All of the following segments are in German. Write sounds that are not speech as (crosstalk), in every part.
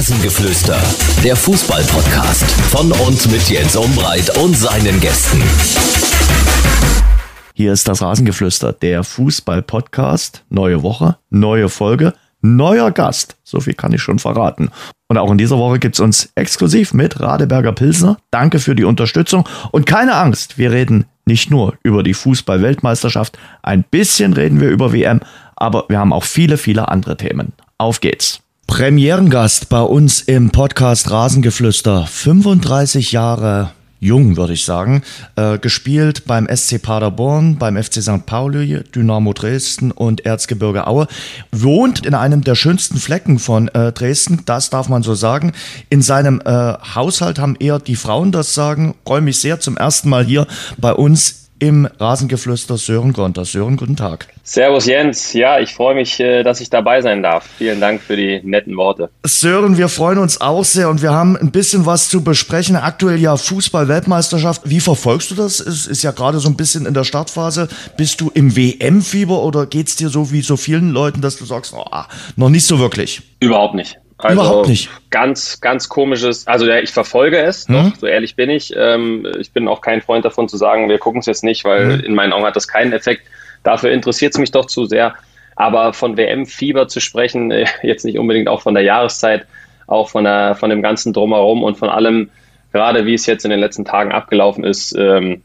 Rasengeflüster, der Fußball-Podcast von und mit Jens Umbreit und seinen Gästen. Hier ist das Rasengeflüster, der Fußball-Podcast. Neue Woche, neue Folge, neuer Gast. So viel kann ich schon verraten. Und auch in dieser Woche gibt's uns exklusiv mit Radeberger Pilsner. Danke für die Unterstützung und keine Angst, wir reden nicht nur über die Fußball-Weltmeisterschaft, ein bisschen reden wir über WM, aber wir haben auch viele, viele andere Themen. Auf geht's. Premierengast bei uns im Podcast Rasengeflüster. 35 Jahre jung, würde ich sagen. Äh, gespielt beim SC Paderborn, beim FC St. Pauli, Dynamo Dresden und Erzgebirge Aue. Wohnt in einem der schönsten Flecken von äh, Dresden, das darf man so sagen. In seinem äh, Haushalt haben eher die Frauen das Sagen. Freue mich sehr zum ersten Mal hier bei uns im Rasengeflüster Sören Gonter. Sören, guten Tag. Servus Jens, ja, ich freue mich, äh, dass ich dabei sein darf. Vielen Dank für die netten Worte. Sören, wir freuen uns auch sehr und wir haben ein bisschen was zu besprechen. Aktuell ja Fußball-Weltmeisterschaft. Wie verfolgst du das? Es ist ja gerade so ein bisschen in der Startphase. Bist du im WM-Fieber oder geht es dir so wie so vielen Leuten, dass du sagst, oh, noch nicht so wirklich? Überhaupt nicht. Also Überhaupt nicht. Ganz, ganz komisches. Also ja, ich verfolge es, mhm. doch, so ehrlich bin ich. Ähm, ich bin auch kein Freund davon zu sagen, wir gucken es jetzt nicht, weil mhm. in meinen Augen hat das keinen Effekt. Dafür interessiert es mich doch zu sehr. Aber von WM-Fieber zu sprechen, äh, jetzt nicht unbedingt auch von der Jahreszeit, auch von, der, von dem ganzen Drumherum und von allem, gerade wie es jetzt in den letzten Tagen abgelaufen ist, ähm,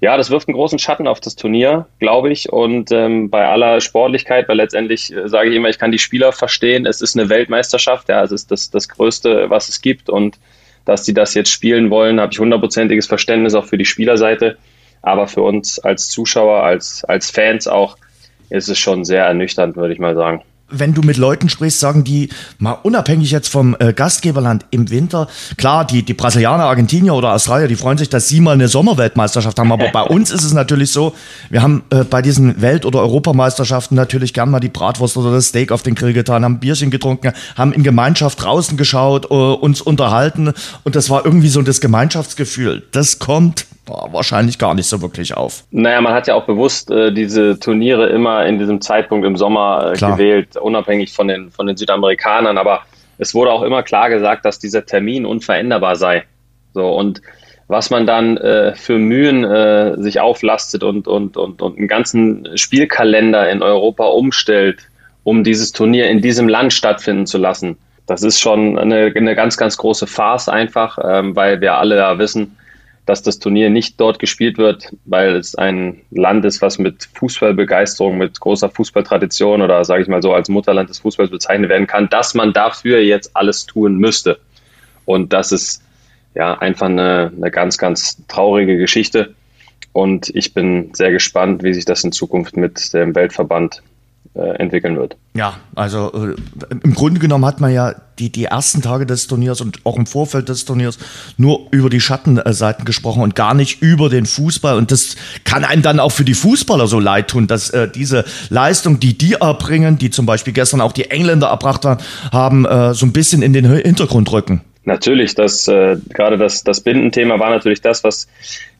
ja, das wirft einen großen Schatten auf das Turnier, glaube ich. Und ähm, bei aller Sportlichkeit, weil letztendlich äh, sage ich immer, ich kann die Spieler verstehen. Es ist eine Weltmeisterschaft, ja, es ist das, das Größte, was es gibt. Und dass die das jetzt spielen wollen, habe ich hundertprozentiges Verständnis auch für die Spielerseite. Aber für uns als Zuschauer, als, als Fans auch, ist es schon sehr ernüchternd, würde ich mal sagen wenn du mit Leuten sprichst, sagen die mal unabhängig jetzt vom äh, Gastgeberland im Winter, klar, die, die Brasilianer, Argentinier oder Australier, die freuen sich, dass sie mal eine Sommerweltmeisterschaft haben. Aber (laughs) bei uns ist es natürlich so, wir haben äh, bei diesen Welt- oder Europameisterschaften natürlich gern mal die Bratwurst oder das Steak auf den Grill getan, haben Bierchen getrunken, haben in Gemeinschaft draußen geschaut, äh, uns unterhalten. Und das war irgendwie so das Gemeinschaftsgefühl. Das kommt wahrscheinlich gar nicht so wirklich auf. Naja, man hat ja auch bewusst äh, diese Turniere immer in diesem Zeitpunkt im Sommer äh, gewählt, unabhängig von den, von den Südamerikanern. Aber es wurde auch immer klar gesagt, dass dieser Termin unveränderbar sei. So und was man dann äh, für Mühen äh, sich auflastet und, und, und, und einen ganzen Spielkalender in Europa umstellt, um dieses Turnier in diesem Land stattfinden zu lassen. Das ist schon eine, eine ganz, ganz große Farce einfach, ähm, weil wir alle da wissen, dass das Turnier nicht dort gespielt wird, weil es ein Land ist, was mit Fußballbegeisterung, mit großer Fußballtradition oder sage ich mal so als Mutterland des Fußballs bezeichnet werden kann, dass man dafür jetzt alles tun müsste. Und das ist ja einfach eine, eine ganz, ganz traurige Geschichte. Und ich bin sehr gespannt, wie sich das in Zukunft mit dem Weltverband entwickeln wird. Ja, also äh, im Grunde genommen hat man ja die, die ersten Tage des Turniers und auch im Vorfeld des Turniers nur über die Schattenseiten gesprochen und gar nicht über den Fußball. Und das kann einem dann auch für die Fußballer so leid tun, dass äh, diese Leistung, die die erbringen, die zum Beispiel gestern auch die Engländer erbracht haben, äh, so ein bisschen in den Hintergrund rücken. Natürlich, das äh, gerade das, das Bindenthema war natürlich das, was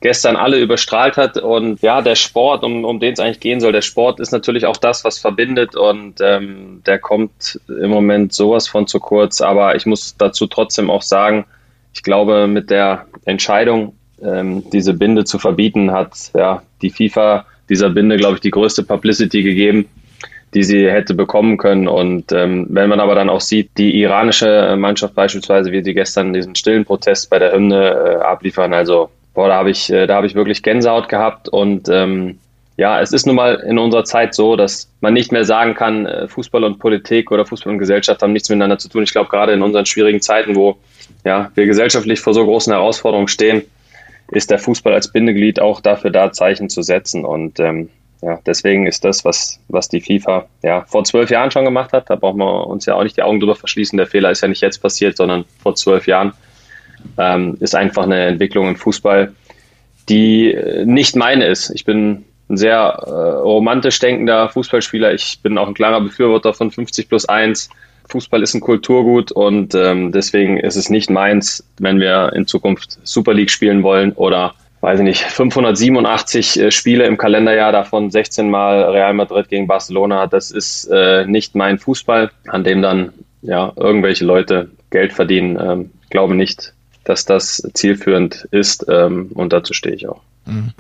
gestern alle überstrahlt hat. Und ja, der Sport, um, um den es eigentlich gehen soll, der Sport ist natürlich auch das, was verbindet und ähm, der kommt im Moment sowas von zu kurz. Aber ich muss dazu trotzdem auch sagen, ich glaube, mit der Entscheidung, ähm, diese Binde zu verbieten, hat ja die FIFA dieser Binde, glaube ich, die größte Publicity gegeben die sie hätte bekommen können. Und ähm, wenn man aber dann auch sieht, die iranische Mannschaft beispielsweise, wie sie gestern diesen stillen Protest bei der Hymne äh, abliefern, also boah, da habe ich, äh, da habe ich wirklich Gänsehaut gehabt und ähm, ja, es ist nun mal in unserer Zeit so, dass man nicht mehr sagen kann, äh, Fußball und Politik oder Fußball und Gesellschaft haben nichts miteinander zu tun. Ich glaube, gerade in unseren schwierigen Zeiten, wo ja, wir gesellschaftlich vor so großen Herausforderungen stehen, ist der Fußball als Bindeglied auch dafür da, Zeichen zu setzen. Und ähm, ja, deswegen ist das, was, was die FIFA ja vor zwölf Jahren schon gemacht hat, da brauchen wir uns ja auch nicht die Augen drüber verschließen. Der Fehler ist ja nicht jetzt passiert, sondern vor zwölf Jahren. Ähm, ist einfach eine Entwicklung im Fußball, die äh, nicht meine ist. Ich bin ein sehr äh, romantisch denkender Fußballspieler. Ich bin auch ein klarer Befürworter von 50 plus 1. Fußball ist ein Kulturgut und ähm, deswegen ist es nicht meins, wenn wir in Zukunft Super League spielen wollen oder weiß ich nicht, 587 äh, Spiele im Kalenderjahr, davon 16 Mal Real Madrid gegen Barcelona. Das ist äh, nicht mein Fußball, an dem dann ja irgendwelche Leute Geld verdienen. Ähm, glaube nicht, dass das zielführend ist ähm, und dazu stehe ich auch.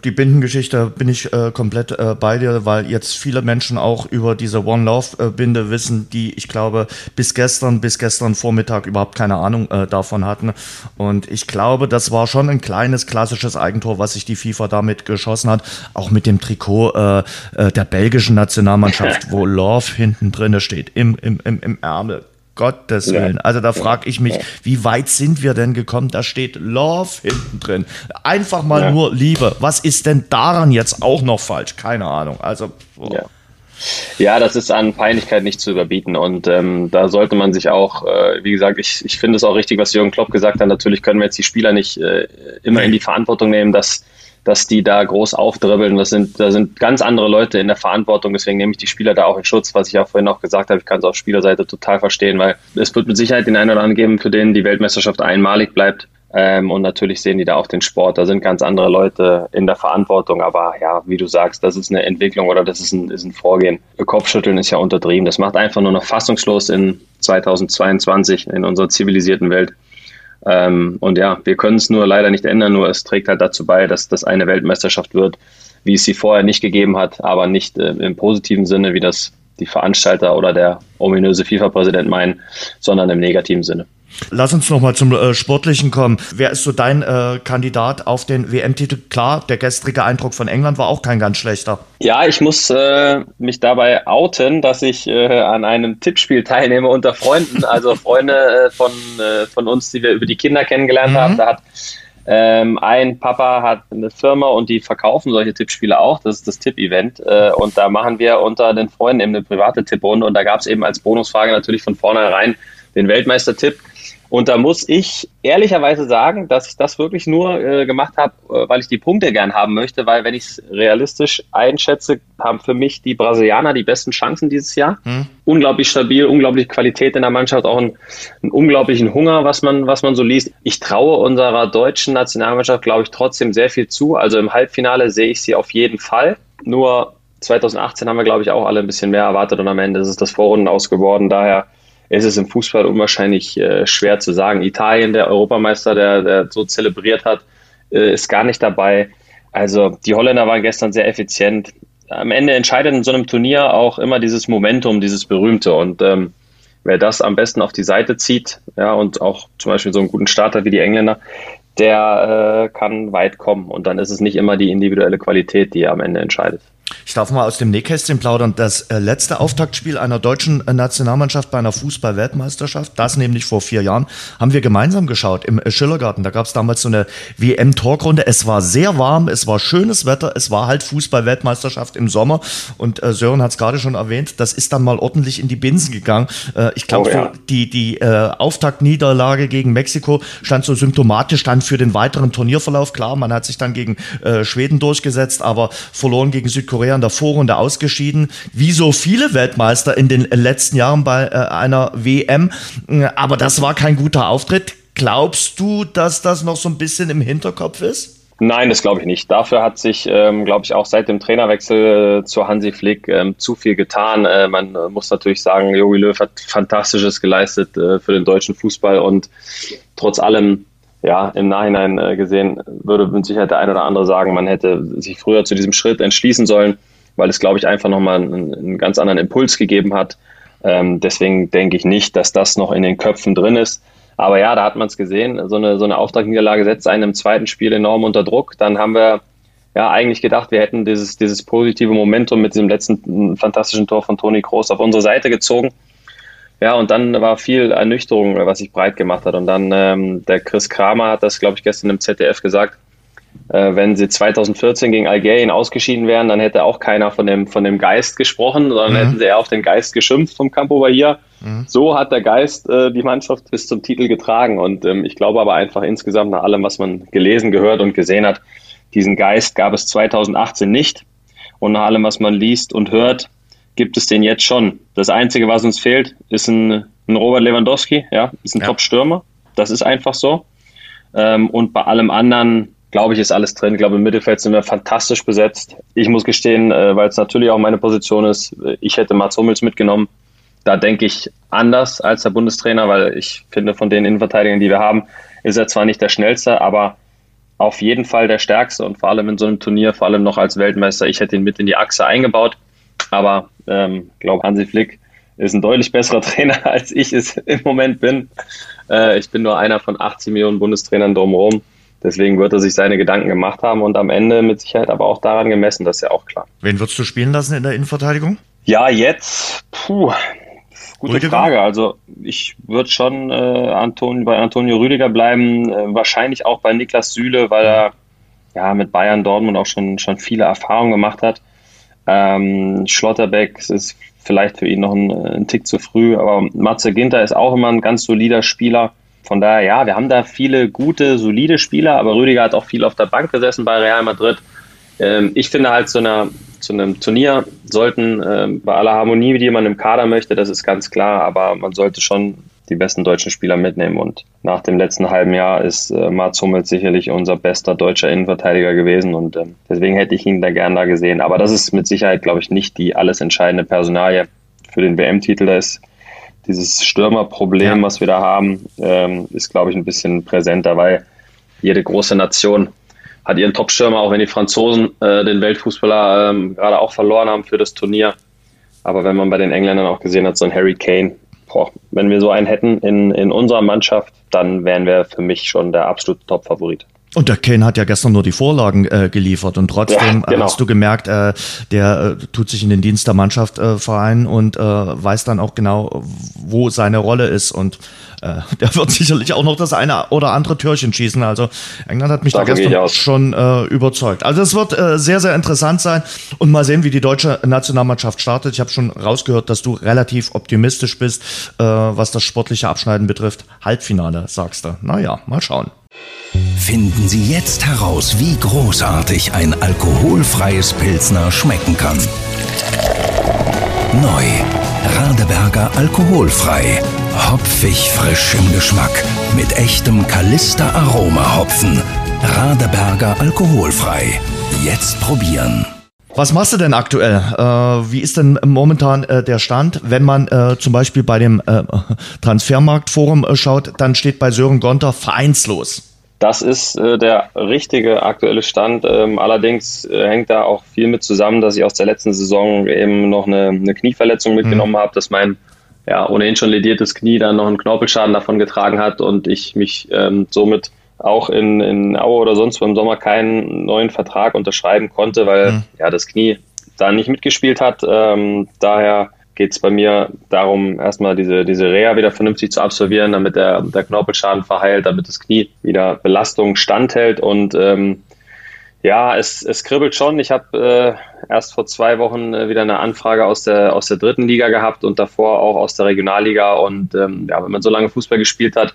Die Bindengeschichte bin ich äh, komplett äh, bei dir, weil jetzt viele Menschen auch über diese One Love äh, Binde wissen, die ich glaube bis gestern, bis gestern Vormittag überhaupt keine Ahnung äh, davon hatten. Und ich glaube, das war schon ein kleines klassisches Eigentor, was sich die FIFA damit geschossen hat. Auch mit dem Trikot äh, äh, der belgischen Nationalmannschaft, (laughs) wo Love hinten drinne steht, im, im, im, im Ärmel. Gottes Willen. Also da frage ich mich, wie weit sind wir denn gekommen? Da steht Love hinten drin. Einfach mal ja. nur Liebe. Was ist denn daran jetzt auch noch falsch? Keine Ahnung. Also. Oh. Ja. Ja, das ist an Peinlichkeit nicht zu überbieten. Und ähm, da sollte man sich auch, äh, wie gesagt, ich, ich finde es auch richtig, was Jürgen Klopp gesagt hat. Natürlich können wir jetzt die Spieler nicht äh, immer in die Verantwortung nehmen, dass dass die da groß aufdribbeln. Das sind, da sind ganz andere Leute in der Verantwortung. Deswegen nehme ich die Spieler da auch in Schutz, was ich auch vorhin auch gesagt habe. Ich kann es auf Spielerseite total verstehen, weil es wird mit Sicherheit den einen oder anderen geben, für den die Weltmeisterschaft einmalig bleibt. Ähm, und natürlich sehen die da auch den Sport. Da sind ganz andere Leute in der Verantwortung. Aber ja, wie du sagst, das ist eine Entwicklung oder das ist ein, ist ein Vorgehen. Kopfschütteln ist ja untertrieben. Das macht einfach nur noch fassungslos in 2022 in unserer zivilisierten Welt. Ähm, und ja, wir können es nur leider nicht ändern, nur es trägt halt dazu bei, dass das eine Weltmeisterschaft wird, wie es sie vorher nicht gegeben hat, aber nicht äh, im positiven Sinne, wie das die Veranstalter oder der ominöse FIFA-Präsident meinen, sondern im negativen Sinne. Lass uns noch mal zum äh, Sportlichen kommen. Wer ist so dein äh, Kandidat auf den WM-Titel? Klar, der gestrige Eindruck von England war auch kein ganz schlechter. Ja, ich muss äh, mich dabei outen, dass ich äh, an einem Tippspiel teilnehme unter Freunden, also Freunde äh, von, äh, von uns, die wir über die Kinder kennengelernt mhm. haben. Da hat ähm, ein Papa hat eine Firma und die verkaufen solche Tippspiele auch. Das ist das Tipp-Event. Äh, und da machen wir unter den Freunden eben eine private Tipprunde. Und da gab es eben als Bonusfrage natürlich von vornherein den Weltmeister-Tipp. Und da muss ich ehrlicherweise sagen, dass ich das wirklich nur äh, gemacht habe, äh, weil ich die Punkte gern haben möchte, weil wenn ich es realistisch einschätze, haben für mich die Brasilianer die besten Chancen dieses Jahr. Hm. Unglaublich stabil, unglaubliche Qualität in der Mannschaft, auch einen, einen, unglaublichen Hunger, was man, was man so liest. Ich traue unserer deutschen Nationalmannschaft, glaube ich, trotzdem sehr viel zu. Also im Halbfinale sehe ich sie auf jeden Fall. Nur 2018 haben wir, glaube ich, auch alle ein bisschen mehr erwartet und am Ende ist es das Vorrunden ausgeworden. Daher ist es im Fußball unwahrscheinlich äh, schwer zu sagen. Italien, der Europameister, der, der so zelebriert hat, äh, ist gar nicht dabei. Also die Holländer waren gestern sehr effizient. Am Ende entscheidet in so einem Turnier auch immer dieses Momentum, dieses berühmte. Und ähm, wer das am besten auf die Seite zieht, ja, und auch zum Beispiel so einen guten Starter wie die Engländer, der äh, kann weit kommen. Und dann ist es nicht immer die individuelle Qualität, die am Ende entscheidet. Ich darf mal aus dem Nähkästchen plaudern. Das äh, letzte Auftaktspiel einer deutschen äh, Nationalmannschaft bei einer Fußball-Weltmeisterschaft, das nämlich vor vier Jahren, haben wir gemeinsam geschaut im äh, Schillergarten. Da gab es damals so eine WM-Talkrunde. Es war sehr warm, es war schönes Wetter, es war halt Fußball-Weltmeisterschaft im Sommer. Und Sören hat es gerade schon erwähnt, das ist dann mal ordentlich in die Binsen gegangen. ich glaube, oh, ja. die, die Auftaktniederlage gegen Mexiko stand so symptomatisch dann für den weiteren Turnierverlauf. Klar, man hat sich dann gegen Schweden durchgesetzt, aber verloren gegen Südkorea In der Vorrunde ausgeschieden, wie so viele Weltmeister in den letzten Jahren bei äh, einer WM. Aber das war kein guter Auftritt. Glaubst du, dass das noch so ein bisschen im Hinterkopf ist? Nein, das glaube ich nicht. Dafür hat sich, ähm, glaube ich, auch seit dem Trainerwechsel äh, zu Hansi Flick ähm, zu viel getan. Äh, man äh, muss natürlich sagen, Jogi Löw hat Fantastisches geleistet äh, für den deutschen Fußball und trotz allem ja, im Nachhinein äh, gesehen würde mit Sicherheit der ein oder andere sagen, man hätte sich früher zu diesem Schritt entschließen sollen, weil es, glaube ich, einfach nochmal einen, einen ganz anderen Impuls gegeben hat. Ähm, deswegen denke ich nicht, dass das noch in den Köpfen drin ist. Aber ja, da hat man es gesehen. So eine, so eine Auftragniederlage setzt einen im zweiten Spiel enorm unter Druck. Dann haben wir ja eigentlich gedacht, wir hätten dieses, dieses positive Momentum mit diesem letzten fantastischen Tor von Toni Kroos auf unsere Seite gezogen. Ja, und dann war viel Ernüchterung, was sich breit gemacht hat. Und dann ähm, der Chris Kramer hat das, glaube ich, gestern im ZDF gesagt, äh, wenn sie 2014 gegen Algerien ausgeschieden wären, dann hätte auch keiner von dem, von dem Geist gesprochen, sondern mhm. hätten sie eher auf den Geist geschimpft vom Campo Bahia. Mhm. So hat der Geist äh, die Mannschaft bis zum Titel getragen. Und ähm, ich glaube aber einfach insgesamt nach allem, was man gelesen, gehört und gesehen hat, diesen Geist gab es 2018 nicht. Und nach allem, was man liest und hört, gibt es den jetzt schon. Das Einzige, was uns fehlt, ist ein, ein Robert Lewandowski, ja, ist ein ja. Top-Stürmer. Das ist einfach so. Ähm, und bei allem anderen, glaube ich, ist alles drin. Ich glaube, im Mittelfeld sind wir fantastisch besetzt. Ich muss gestehen, äh, weil es natürlich auch meine Position ist, ich hätte Mats Hummels mitgenommen. da denke ich anders als der Bundestrainer, weil ich finde, von den Innenverteidigern, die wir haben, ist er zwar nicht der schnellste, aber auf jeden Fall der stärkste und vor allem in so einem Turnier, vor allem noch als Weltmeister. Ich hätte ihn mit in die Achse eingebaut, aber ich ähm, glaube, Hansi Flick ist ein deutlich besserer (laughs) Trainer, als ich es im Moment bin. Äh, ich bin nur einer von 18 Millionen Bundestrainern drumherum. Deswegen wird er sich seine Gedanken gemacht haben und am Ende mit Sicherheit aber auch daran gemessen, das ist ja auch klar. Wen würdest du spielen lassen in der Innenverteidigung? Ja, jetzt, puh, gute Rüdiger? Frage. Also ich würde schon äh, Anton, bei Antonio Rüdiger bleiben, äh, wahrscheinlich auch bei Niklas Süle, weil er ja mit Bayern Dortmund auch schon, schon viele Erfahrungen gemacht hat. Ähm, Schlotterbeck ist vielleicht für ihn noch ein, ein Tick zu früh, aber Matze Ginter ist auch immer ein ganz solider Spieler. Von daher, ja, wir haben da viele gute, solide Spieler, aber Rüdiger hat auch viel auf der Bank gesessen bei Real Madrid. Ähm, ich finde halt, zu, einer, zu einem Turnier sollten ähm, bei aller Harmonie, die man im Kader möchte, das ist ganz klar, aber man sollte schon die besten deutschen Spieler mitnehmen. Und nach dem letzten halben Jahr ist äh, Mats Hummels sicherlich unser bester deutscher Innenverteidiger gewesen und äh, deswegen hätte ich ihn da gern da gesehen. Aber das ist mit Sicherheit, glaube ich, nicht die alles entscheidende Personalie für den WM-Titel. Da ist dieses Stürmerproblem, ja. was wir da haben, ähm, ist, glaube ich, ein bisschen präsenter, weil jede große Nation hat ihren Top-Stürmer, auch wenn die Franzosen äh, den Weltfußballer ähm, gerade auch verloren haben für das Turnier. Aber wenn man bei den Engländern auch gesehen hat, so ein Harry Kane, boah, wenn wir so einen hätten in, in unserer Mannschaft, dann wären wir für mich schon der absolute Top-Favorit. Und der Kane hat ja gestern nur die Vorlagen äh, geliefert und trotzdem ja, genau. hast du gemerkt, äh, der äh, tut sich in den Dienst der Mannschaft äh, vereinen und äh, weiß dann auch genau, wo seine Rolle ist und äh, (laughs) der wird sicherlich auch noch das eine oder andere Türchen schießen. Also England hat mich Davon da gestern schon äh, überzeugt. Also es wird äh, sehr, sehr interessant sein und mal sehen, wie die deutsche Nationalmannschaft startet. Ich habe schon rausgehört, dass du relativ optimistisch bist, äh, was das sportliche Abschneiden betrifft. Halbfinale, sagst du. Naja, mal schauen. Finden Sie jetzt heraus, wie großartig ein alkoholfreies Pilsner schmecken kann. Neu. Radeberger alkoholfrei. Hopfig frisch im Geschmack. Mit echtem Kalister Aroma Hopfen. Radeberger alkoholfrei. Jetzt probieren. Was machst du denn aktuell? Äh, wie ist denn momentan äh, der Stand? Wenn man äh, zum Beispiel bei dem äh, Transfermarktforum äh, schaut, dann steht bei Sören Gonter vereinslos. Das ist äh, der richtige aktuelle Stand. Ähm, allerdings hängt da auch viel mit zusammen, dass ich aus der letzten Saison eben noch eine, eine Knieverletzung mitgenommen mhm. habe, dass mein ja, ohnehin schon lediertes Knie dann noch einen Knorpelschaden davon getragen hat und ich mich ähm, somit auch in, in Aue oder sonst wo im Sommer keinen neuen Vertrag unterschreiben konnte, weil mhm. ja das Knie da nicht mitgespielt hat. Ähm, daher geht es bei mir darum, erstmal diese, diese Reha wieder vernünftig zu absolvieren, damit der, der Knorpelschaden verheilt, damit das Knie wieder Belastung standhält. Und ähm, ja, es, es kribbelt schon. Ich habe äh, erst vor zwei Wochen äh, wieder eine Anfrage aus der, aus der dritten Liga gehabt und davor auch aus der Regionalliga. Und ähm, ja, wenn man so lange Fußball gespielt hat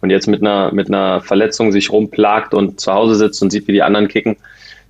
und jetzt mit einer, mit einer Verletzung sich rumplagt und zu Hause sitzt und sieht, wie die anderen kicken,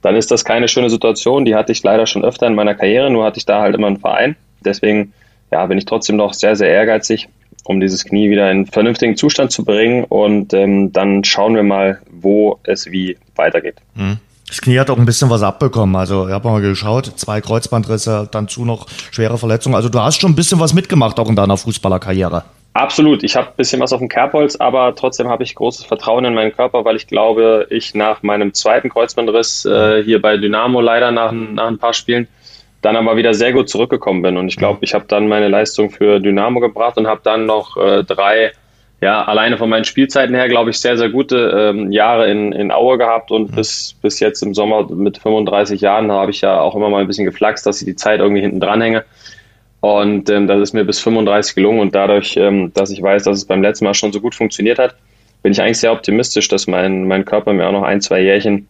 dann ist das keine schöne Situation. Die hatte ich leider schon öfter in meiner Karriere, nur hatte ich da halt immer einen Verein. Deswegen ja, bin ich trotzdem noch sehr, sehr ehrgeizig, um dieses Knie wieder in vernünftigen Zustand zu bringen. Und ähm, dann schauen wir mal, wo es wie weitergeht. Mhm. Das Knie hat auch ein bisschen was abbekommen. Also, ich habe mal geschaut, zwei Kreuzbandrisse, dann zu noch schwere Verletzungen. Also, du hast schon ein bisschen was mitgemacht, auch in deiner Fußballerkarriere. Absolut. Ich habe ein bisschen was auf dem Kerbholz, aber trotzdem habe ich großes Vertrauen in meinen Körper, weil ich glaube, ich nach meinem zweiten Kreuzbandriss äh, hier bei Dynamo leider nach, nach ein paar Spielen dann aber wieder sehr gut zurückgekommen bin. Und ich glaube, ich habe dann meine Leistung für Dynamo gebracht und habe dann noch äh, drei, ja, alleine von meinen Spielzeiten her, glaube ich, sehr, sehr gute ähm, Jahre in, in Aue gehabt. Und mhm. bis, bis jetzt im Sommer mit 35 Jahren habe ich ja auch immer mal ein bisschen geflaxt, dass ich die Zeit irgendwie hinten dran hänge. Und ähm, das ist mir bis 35 gelungen. Und dadurch, ähm, dass ich weiß, dass es beim letzten Mal schon so gut funktioniert hat, bin ich eigentlich sehr optimistisch, dass mein, mein Körper mir auch noch ein, zwei Jährchen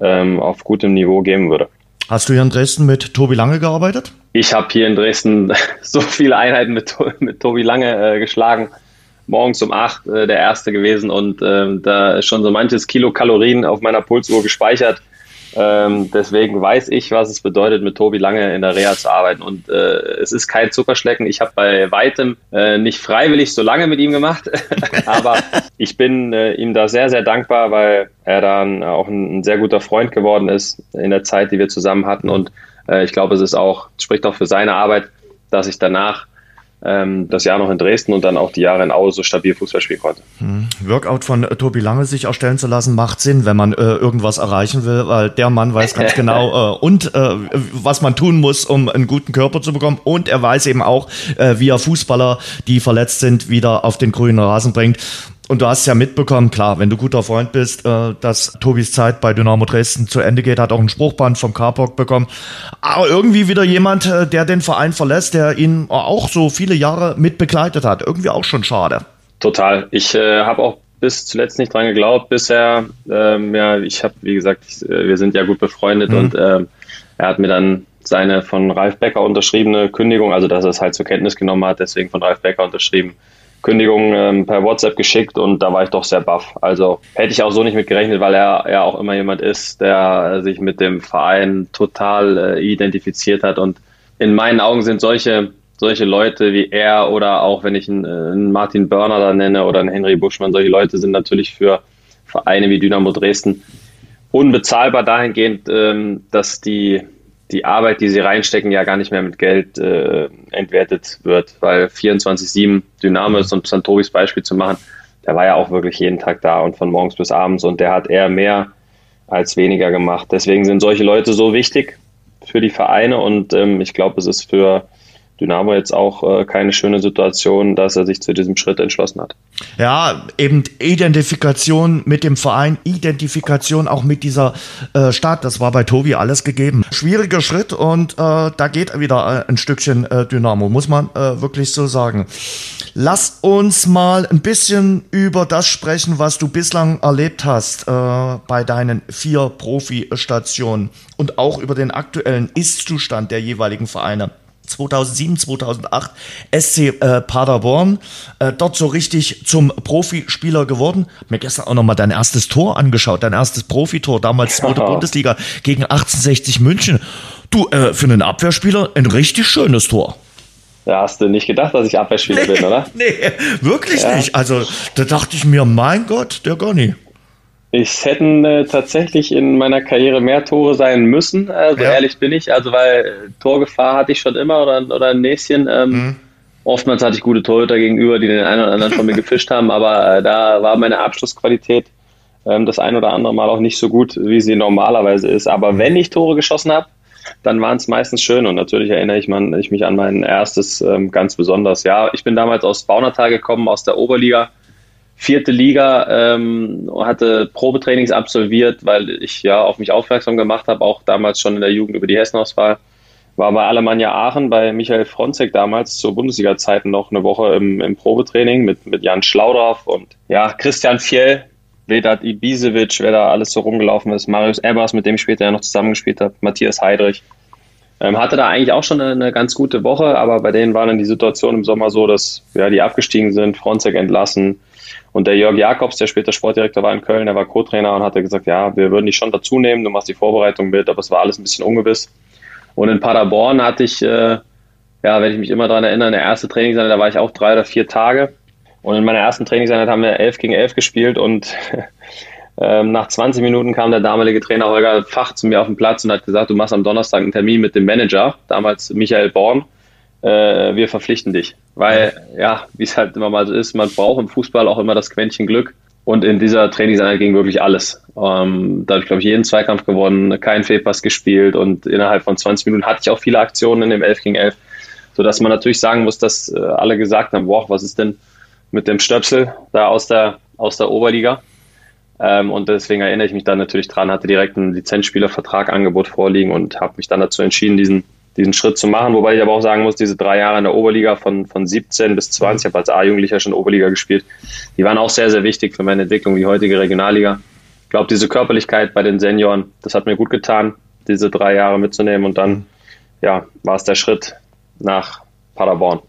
ähm, auf gutem Niveau geben würde. Hast du hier in Dresden mit Tobi Lange gearbeitet? Ich habe hier in Dresden (laughs) so viele Einheiten mit, mit Tobi Lange äh, geschlagen. Morgens um acht äh, der erste gewesen und äh, da ist schon so manches Kilo Kalorien auf meiner Pulsuhr gespeichert. Ähm, deswegen weiß ich, was es bedeutet, mit Tobi lange in der Reha zu arbeiten. Und äh, es ist kein Zuckerschlecken. Ich habe bei weitem äh, nicht freiwillig so lange mit ihm gemacht, (laughs) aber ich bin äh, ihm da sehr, sehr dankbar, weil er dann auch ein, ein, sehr guter Freund geworden ist in der Zeit, die wir zusammen hatten. Und äh, ich glaube, es ist auch, spricht auch für seine Arbeit, dass ich danach das Jahr noch in Dresden und dann auch die Jahre in Aue so stabil Fußball spielen konnte. Hm. Workout von äh, Tobi Lange sich erstellen zu lassen, macht Sinn, wenn man äh, irgendwas erreichen will, weil der Mann weiß ganz (laughs) genau äh, und äh, was man tun muss, um einen guten Körper zu bekommen und er weiß eben auch, äh, wie er Fußballer, die verletzt sind, wieder auf den grünen Rasen bringt. Und du hast ja mitbekommen, klar, wenn du guter Freund bist, äh, dass Tobis Zeit bei Dynamo Dresden zu Ende geht, hat auch ein Spruchband vom Carpock bekommen. Aber irgendwie wieder jemand, äh, der den Verein verlässt, der ihn auch so viele Jahre mit begleitet hat. Irgendwie auch schon schade. Total. Ich äh, habe auch bis zuletzt nicht dran geglaubt. Bisher, ähm, ja, ich habe, wie gesagt, ich, äh, wir sind ja gut befreundet mhm. und ähm, er hat mir dann seine von Ralf Becker unterschriebene Kündigung, also dass er es halt zur Kenntnis genommen hat, deswegen von Ralf Becker unterschrieben, Kündigung ähm, per WhatsApp geschickt und da war ich doch sehr baff. Also hätte ich auch so nicht mit gerechnet, weil er ja auch immer jemand ist, der sich mit dem Verein total äh, identifiziert hat und in meinen Augen sind solche solche Leute wie er oder auch wenn ich einen, einen Martin Börner da nenne oder einen Henry Buschmann, solche Leute sind natürlich für Vereine wie Dynamo Dresden unbezahlbar dahingehend, ähm, dass die die Arbeit, die sie reinstecken, ja gar nicht mehr mit Geld äh, entwertet wird, weil 24-7 Dynamo ist und Santobis Beispiel zu machen, der war ja auch wirklich jeden Tag da und von morgens bis abends und der hat eher mehr als weniger gemacht. Deswegen sind solche Leute so wichtig für die Vereine und ähm, ich glaube, es ist für Dynamo jetzt auch äh, keine schöne Situation, dass er sich zu diesem Schritt entschlossen hat. Ja, eben Identifikation mit dem Verein, Identifikation auch mit dieser äh, Stadt, das war bei Tobi alles gegeben. Schwieriger Schritt und äh, da geht wieder äh, ein Stückchen äh, Dynamo, muss man äh, wirklich so sagen. Lass uns mal ein bisschen über das sprechen, was du bislang erlebt hast bei deinen vier Profi-Stationen und auch über den aktuellen Ist-Zustand der jeweiligen Vereine. 2007, 2008 SC äh, Paderborn, äh, dort so richtig zum Profispieler geworden. Hab mir gestern auch nochmal dein erstes Tor angeschaut, dein erstes Profitor, damals zweite Bundesliga gegen 1860 München. Du, äh, für einen Abwehrspieler ein richtig schönes Tor. Ja, hast du nicht gedacht, dass ich Abwehrspieler nee, bin, oder? (laughs) Nee, wirklich ja. nicht. Also da dachte ich mir, mein Gott, der Gonny. Es hätten äh, tatsächlich in meiner Karriere mehr Tore sein müssen, also ja. ehrlich bin ich. Also weil äh, Torgefahr hatte ich schon immer oder, oder ein Näschen. Ähm, mhm. Oftmals hatte ich gute Torhüter gegenüber, die den einen oder anderen von mir (laughs) gefischt haben, aber äh, da war meine Abschlussqualität ähm, das ein oder andere Mal auch nicht so gut, wie sie normalerweise ist. Aber mhm. wenn ich Tore geschossen habe, dann waren es meistens schön und natürlich erinnere ich, man, ich mich an mein erstes ähm, ganz besonders. Ja, ich bin damals aus Baunatal gekommen, aus der Oberliga vierte Liga, ähm, hatte Probetrainings absolviert, weil ich ja auf mich aufmerksam gemacht habe, auch damals schon in der Jugend über die Hessenauswahl. War bei Alemannia Aachen bei Michael Fronzek damals zur Bundesliga-Zeiten noch eine Woche im, im Probetraining mit, mit Jan Schlaudraff und ja, Christian Fjell, Vedat Ibisevic, wer da alles so rumgelaufen ist, Marius Ebers, mit dem ich später ja noch zusammengespielt habe, Matthias Heidrich. Ähm, hatte da eigentlich auch schon eine, eine, ganz gute Woche, aber bei denen war dann die Situation im Sommer so, dass ja, die abgestiegen sind, Fronzek entlassen, und der Jörg Jakobs, der später Sportdirektor war in Köln, der war Co-Trainer und hatte gesagt, ja, wir würden dich schon dazu nehmen, du machst die Vorbereitung mit, aber es war alles ein bisschen ungewiss. Und in Paderborn hatte ich, äh, ja, wenn ich mich immer daran erinnere, eine erste Trainingseinheit, da war ich auch drei oder vier Tage. Und in meiner ersten Trainingseinheit haben wir elf gegen elf gespielt und (laughs) ähm, nach 20 Minuten kam der damalige Trainer Holger Fach zu mir auf den Platz und hat gesagt, du machst am Donnerstag einen Termin mit dem Manager, damals Michael Born äh, wir verpflichten dich. Weil, ja, wie es halt immer mal so ist, man braucht im Fußball auch immer das Quäntchen Glück. Und in dieser Trainingseinheit ging wirklich alles. Ähm, da habe ich, glaube ich, jeden Zweikampf gewonnen, keinen Fehlpass gespielt und innerhalb von 20 Minuten hatte ich auch viele Aktionen in dem 11 gegen 11, sodass man natürlich sagen muss, dass äh, alle gesagt haben, boah, was ist denn mit dem Stöpsel da aus der, aus der Oberliga? Ähm, und deswegen erinnere ich mich dann natürlich dran, hatte direkt einen Lizenzspielervertrag Angebot vorliegen und habe mich dann dazu entschieden, diesen diesen Schritt zu machen. Wobei ich aber auch sagen muss, diese drei Jahre in der Oberliga von, von 17 bis 20, ich habe als A-Jugendlicher schon Oberliga gespielt, die waren auch sehr, sehr wichtig für meine Entwicklung, die heutige Regionalliga. Ich glaube, diese Körperlichkeit bei den Senioren, das hat mir gut getan, diese drei Jahre mitzunehmen und dann, ja, war es der Schritt nach Paderborn.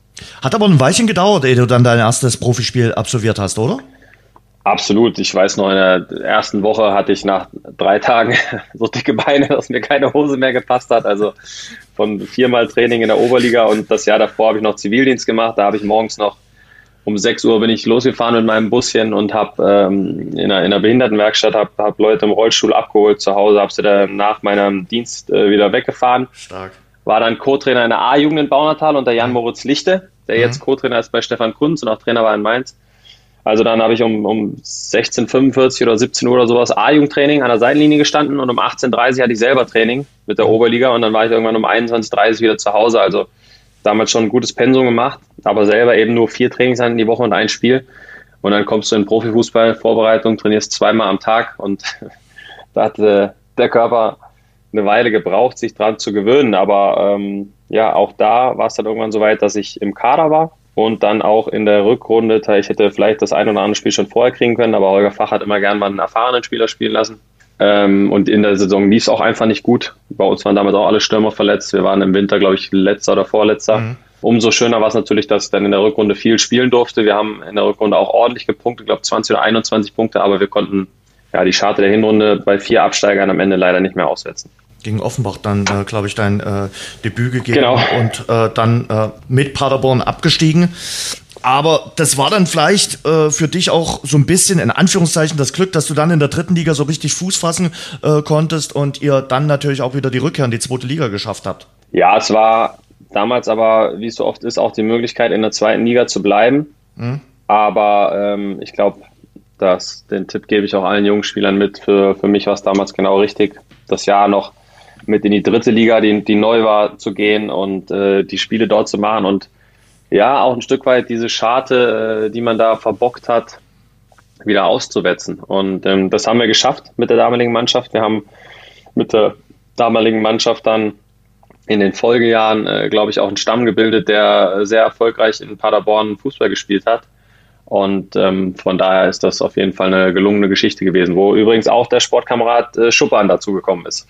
Hat aber ein Weilchen gedauert, ehe du dann dein erstes Profispiel absolviert hast, oder? Absolut. Ich weiß noch, in der ersten Woche hatte ich nach drei Tagen (laughs) so dicke Beine, dass mir keine Hose mehr gepasst hat. Also von viermal Training in der Oberliga und das Jahr davor habe ich noch Zivildienst gemacht. Da habe ich morgens noch um 6 Uhr bin ich losgefahren mit meinem Buschen und habe ähm, in, einer, in einer Behindertenwerkstatt habe hab Leute im Rollstuhl abgeholt zu Hause, habe sie dann nach meinem Dienst äh, wieder weggefahren. Stark. War dann Co-Trainer in der A-Jugend in Baunatal unter Jan Moritz Lichte der jetzt mhm. Co-Trainer ist bei Stefan Kunz und auch Trainer war in Mainz. Also dann habe ich um, um 16.45 oder 17 Uhr oder sowas A-Jugendtraining an der Seitenlinie gestanden und um 18.30 Uhr hatte ich selber Training mit der Oberliga und dann war ich irgendwann um 21.30 Uhr wieder zu Hause. Also damals schon ein gutes Pensum gemacht, aber selber eben nur vier Trainingseinheiten die Woche und ein Spiel. Und dann kommst du in Profifußball, Vorbereitung, trainierst zweimal am Tag und (laughs) da hat äh, der Körper eine Weile gebraucht, sich dran zu gewöhnen. Aber ähm, ja, auch da war es dann irgendwann so weit, dass ich im Kader war und dann auch in der Rückrunde, ich hätte vielleicht das ein oder andere Spiel schon vorher kriegen können, aber Holger Fach hat immer gern mal einen erfahrenen Spieler spielen lassen. Ähm, und in der Saison lief es auch einfach nicht gut. Bei uns waren damals auch alle Stürmer verletzt. Wir waren im Winter, glaube ich, letzter oder vorletzter. Mhm. Umso schöner war es natürlich, dass ich dann in der Rückrunde viel spielen durfte. Wir haben in der Rückrunde auch ordentlich gepunktet, ich glaube 20 oder 21 Punkte, aber wir konnten ja die Scharte der Hinrunde bei vier Absteigern am Ende leider nicht mehr aussetzen gegen Offenbach dann, äh, glaube ich, dein äh, Debüt gegeben genau. und äh, dann äh, mit Paderborn abgestiegen. Aber das war dann vielleicht äh, für dich auch so ein bisschen in Anführungszeichen das Glück, dass du dann in der dritten Liga so richtig Fuß fassen äh, konntest und ihr dann natürlich auch wieder die Rückkehr in die zweite Liga geschafft habt. Ja, es war damals aber, wie es so oft ist, auch die Möglichkeit, in der zweiten Liga zu bleiben. Mhm. Aber ähm, ich glaube, den Tipp gebe ich auch allen jungen Spielern mit. Für, für mich war es damals genau richtig, das Jahr noch mit in die dritte Liga, die, die neu war, zu gehen und äh, die Spiele dort zu machen und ja, auch ein Stück weit diese Scharte, äh, die man da verbockt hat, wieder auszuwetzen. Und ähm, das haben wir geschafft mit der damaligen Mannschaft. Wir haben mit der damaligen Mannschaft dann in den Folgejahren, äh, glaube ich, auch einen Stamm gebildet, der sehr erfolgreich in Paderborn Fußball gespielt hat. Und ähm, von daher ist das auf jeden Fall eine gelungene Geschichte gewesen, wo übrigens auch der Sportkamerad äh, Schuppan dazugekommen ist.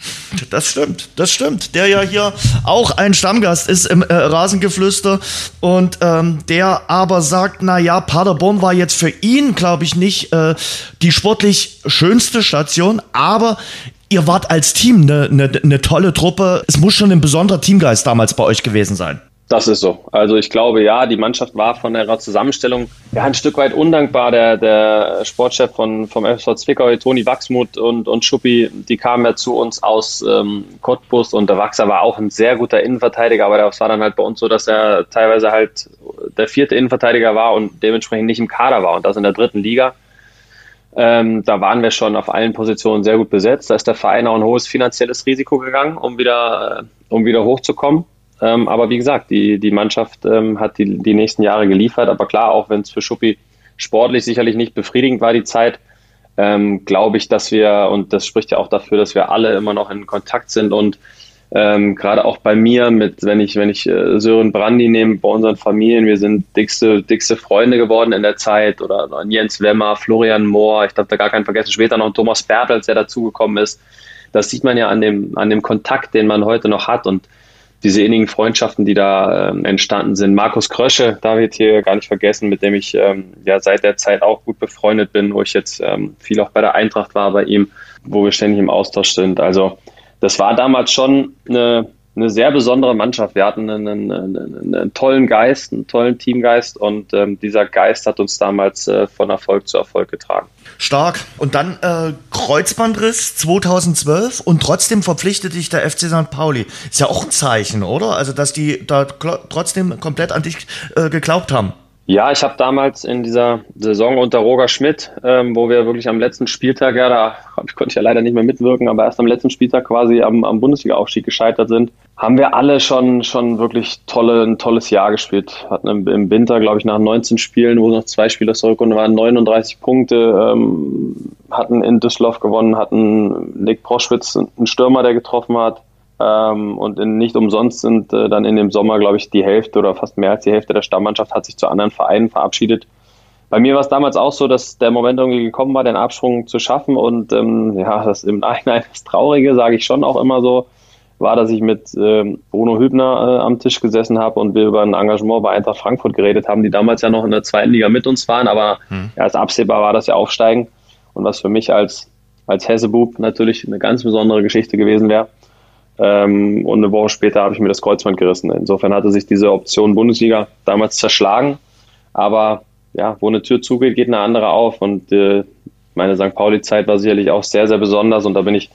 Das stimmt, das stimmt. Der ja hier auch ein Stammgast ist im äh, Rasengeflüster und ähm, der aber sagt, na ja, Paderborn war jetzt für ihn, glaube ich, nicht äh, die sportlich schönste Station, aber ihr wart als Team eine ne, ne tolle Truppe. Es muss schon ein besonderer Teamgeist damals bei euch gewesen sein. Das ist so. Also ich glaube, ja, die Mannschaft war von ihrer Zusammenstellung ja ein Stück weit undankbar. Der, der Sportchef von, vom FSV Zwickau, Toni Wachsmuth und, und Schuppi, die kamen ja zu uns aus ähm, Cottbus und der Wachser war auch ein sehr guter Innenverteidiger, aber das war dann halt bei uns so, dass er teilweise halt der vierte Innenverteidiger war und dementsprechend nicht im Kader war und das in der dritten Liga. Ähm, da waren wir schon auf allen Positionen sehr gut besetzt. Da ist der Verein auch ein hohes finanzielles Risiko gegangen, um wieder, äh, um wieder hochzukommen. Ähm, aber wie gesagt, die, die Mannschaft ähm, hat die, die nächsten Jahre geliefert. Aber klar, auch wenn es für Schuppi sportlich sicherlich nicht befriedigend war, die Zeit, ähm, glaube ich, dass wir, und das spricht ja auch dafür, dass wir alle immer noch in Kontakt sind und ähm, gerade auch bei mir, mit, wenn ich, wenn ich äh, Sören Brandi nehme, bei unseren Familien, wir sind dickste, dickste Freunde geworden in der Zeit oder, Jens Wemmer, Florian Mohr, ich darf da gar keinen vergessen, später noch Thomas Bertels, der dazugekommen ist. Das sieht man ja an dem, an dem Kontakt, den man heute noch hat und diese innigen Freundschaften, die da ähm, entstanden sind. Markus Krösche, David hier gar nicht vergessen, mit dem ich ähm, ja seit der Zeit auch gut befreundet bin, wo ich jetzt ähm, viel auch bei der Eintracht war bei ihm, wo wir ständig im Austausch sind. Also das war damals schon eine, eine sehr besondere Mannschaft. Wir hatten einen, einen, einen, tollen Geist, einen tollen Teamgeist und ähm, dieser Geist hat uns damals äh, von Erfolg zu Erfolg getragen. Stark. Und dann äh, Kreuzbandriss 2012 und trotzdem verpflichtet dich der FC St. Pauli. Ist ja auch ein Zeichen, oder? Also, dass die da trotzdem komplett an dich äh, geglaubt haben. Ja, ich habe damals in dieser Saison unter Roger Schmidt, ähm, wo wir wirklich am letzten Spieltag, ja, da ich, konnte ich ja leider nicht mehr mitwirken, aber erst am letzten Spieltag quasi am, am Bundesliga-Aufstieg gescheitert sind, haben wir alle schon, schon wirklich tolle, ein tolles Jahr gespielt. Hatten im, im Winter, glaube ich, nach 19 Spielen, wo noch zwei Spiele aus der Rückrunde waren, 39 Punkte, ähm, hatten in Düsseldorf gewonnen, hatten Nick Proschwitz, einen Stürmer, der getroffen hat, ähm, und in, nicht umsonst sind äh, dann in dem Sommer, glaube ich, die Hälfte oder fast mehr als die Hälfte der Stammmannschaft hat sich zu anderen Vereinen verabschiedet. Bei mir war es damals auch so, dass der Moment irgendwie gekommen war, den Absprung zu schaffen. Und ähm, ja, das im Nachhinein das Traurige, sage ich schon auch immer so, war, dass ich mit ähm, Bruno Hübner äh, am Tisch gesessen habe und wir über ein Engagement bei Eintracht Frankfurt geredet haben, die damals ja noch in der zweiten Liga mit uns waren, aber hm. ja, als absehbar war, dass sie aufsteigen. Und was für mich als, als Hessebub natürlich eine ganz besondere Geschichte gewesen wäre. Ähm, und eine Woche später habe ich mir das Kreuzband gerissen. Insofern hatte sich diese Option Bundesliga damals zerschlagen. Aber ja, wo eine Tür zugeht, geht eine andere auf. Und äh, meine St. Pauli-Zeit war sicherlich auch sehr, sehr besonders. Und da bin ich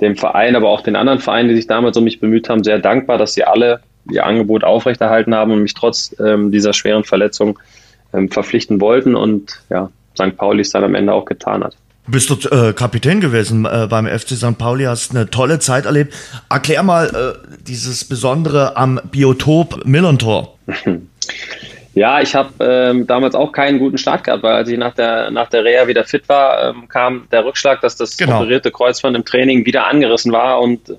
dem Verein, aber auch den anderen Vereinen, die sich damals um mich bemüht haben, sehr dankbar, dass sie alle ihr Angebot aufrechterhalten haben und mich trotz ähm, dieser schweren Verletzung ähm, verpflichten wollten und ja, St. Pauli es dann am Ende auch getan hat. Du bist dort äh, Kapitän gewesen äh, beim FC St. Pauli, hast eine tolle Zeit erlebt. Erklär mal äh, dieses Besondere am Biotop Millantor. (laughs) Ja, ich habe ähm, damals auch keinen guten Start gehabt, weil als ich nach der, nach der Reha wieder fit war, ähm, kam der Rückschlag, dass das genau. operierte Kreuzband im Training wieder angerissen war und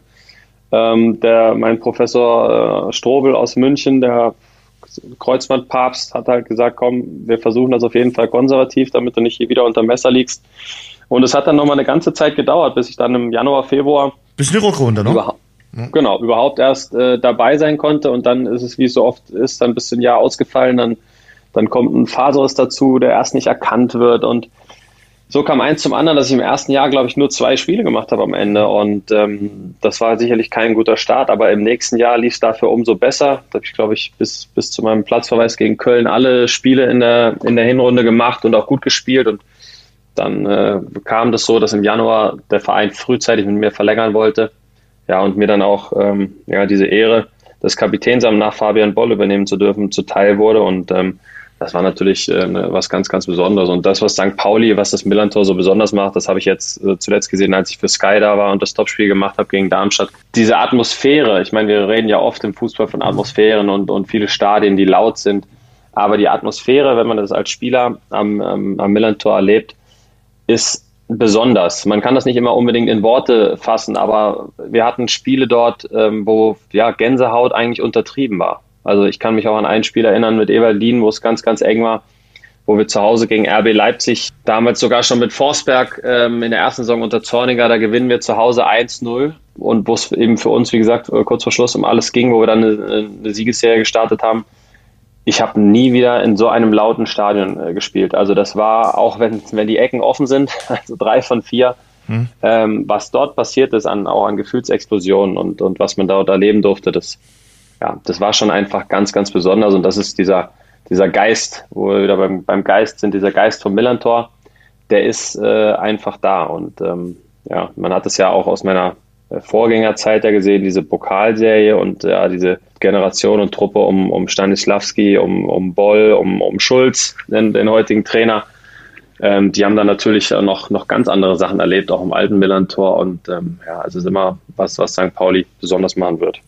ähm, der, mein Professor äh, Strobel aus München, der Kreuzbandpapst, hat halt gesagt, komm, wir versuchen das auf jeden Fall konservativ, damit du nicht hier wieder unter Messer liegst. Und es hat dann nochmal eine ganze Zeit gedauert, bis ich dann im Januar, Februar. Bis die Rückrunde, ne? Überhaupt. Genau, überhaupt erst äh, dabei sein konnte und dann ist es, wie es so oft ist, dann bis ein Jahr ausgefallen, dann, dann kommt ein Faserriss dazu, der erst nicht erkannt wird und so kam eins zum anderen, dass ich im ersten Jahr, glaube ich, nur zwei Spiele gemacht habe am Ende und ähm, das war sicherlich kein guter Start, aber im nächsten Jahr lief es dafür umso besser. Da habe ich, glaube ich, bis, bis zu meinem Platzverweis gegen Köln alle Spiele in der, in der Hinrunde gemacht und auch gut gespielt und dann äh, kam das so, dass im Januar der Verein frühzeitig mit mir verlängern wollte ja, und mir dann auch ähm, ja, diese Ehre des Kapitäns nach Fabian Boll übernehmen zu dürfen, zuteil wurde. Und ähm, das war natürlich äh, was ganz, ganz Besonderes. Und das, was St. Pauli, was das Millantor so besonders macht, das habe ich jetzt äh, zuletzt gesehen, als ich für Sky da war und das Topspiel gemacht habe gegen Darmstadt. Diese Atmosphäre, ich meine, wir reden ja oft im Fußball von Atmosphären und, und viele Stadien, die laut sind. Aber die Atmosphäre, wenn man das als Spieler am, am, am Millantor erlebt, ist besonders. Man kann das nicht immer unbedingt in Worte fassen, aber wir hatten Spiele dort, ähm, wo ja Gänsehaut eigentlich untertrieben war. Also ich kann mich auch an ein Spiel erinnern mit Evalin, wo es ganz, ganz eng war, wo wir zu Hause gegen RB Leipzig, damals sogar schon mit Forsberg ähm, in der ersten Saison unter Zorniger, da gewinnen wir zu Hause 1-0 und wo es eben für uns, wie gesagt, kurz vor Schluss um alles ging, wo wir dann eine, eine Siegesserie gestartet haben ich habe nie wieder in so einem lauten Stadion äh, gespielt. Also das war, auch wenn, wenn die Ecken offen sind, (laughs) also drei von vier, hm. ähm, was dort passiert ist, an, auch an Gefühlsexplosionen und, und was man dort erleben durfte, das, ja, das war schon einfach ganz, ganz besonders. Und das ist dieser, dieser Geist, wo wir wieder beim, beim Geist sind, dieser Geist vom Millantor, der ist äh, einfach da. Und ähm, ja, man hat es ja auch aus meiner Vorgängerzeit ja gesehen, diese Pokalserie und ja, diese Generation und Truppe um, um Stanislavski, um, um Boll, um, um Schulz, den, den heutigen Trainer. Ähm, die haben dann natürlich noch, noch ganz andere Sachen erlebt, auch im alten Millantor. Und ähm, ja, also ist immer was, was St. Pauli besonders machen wird.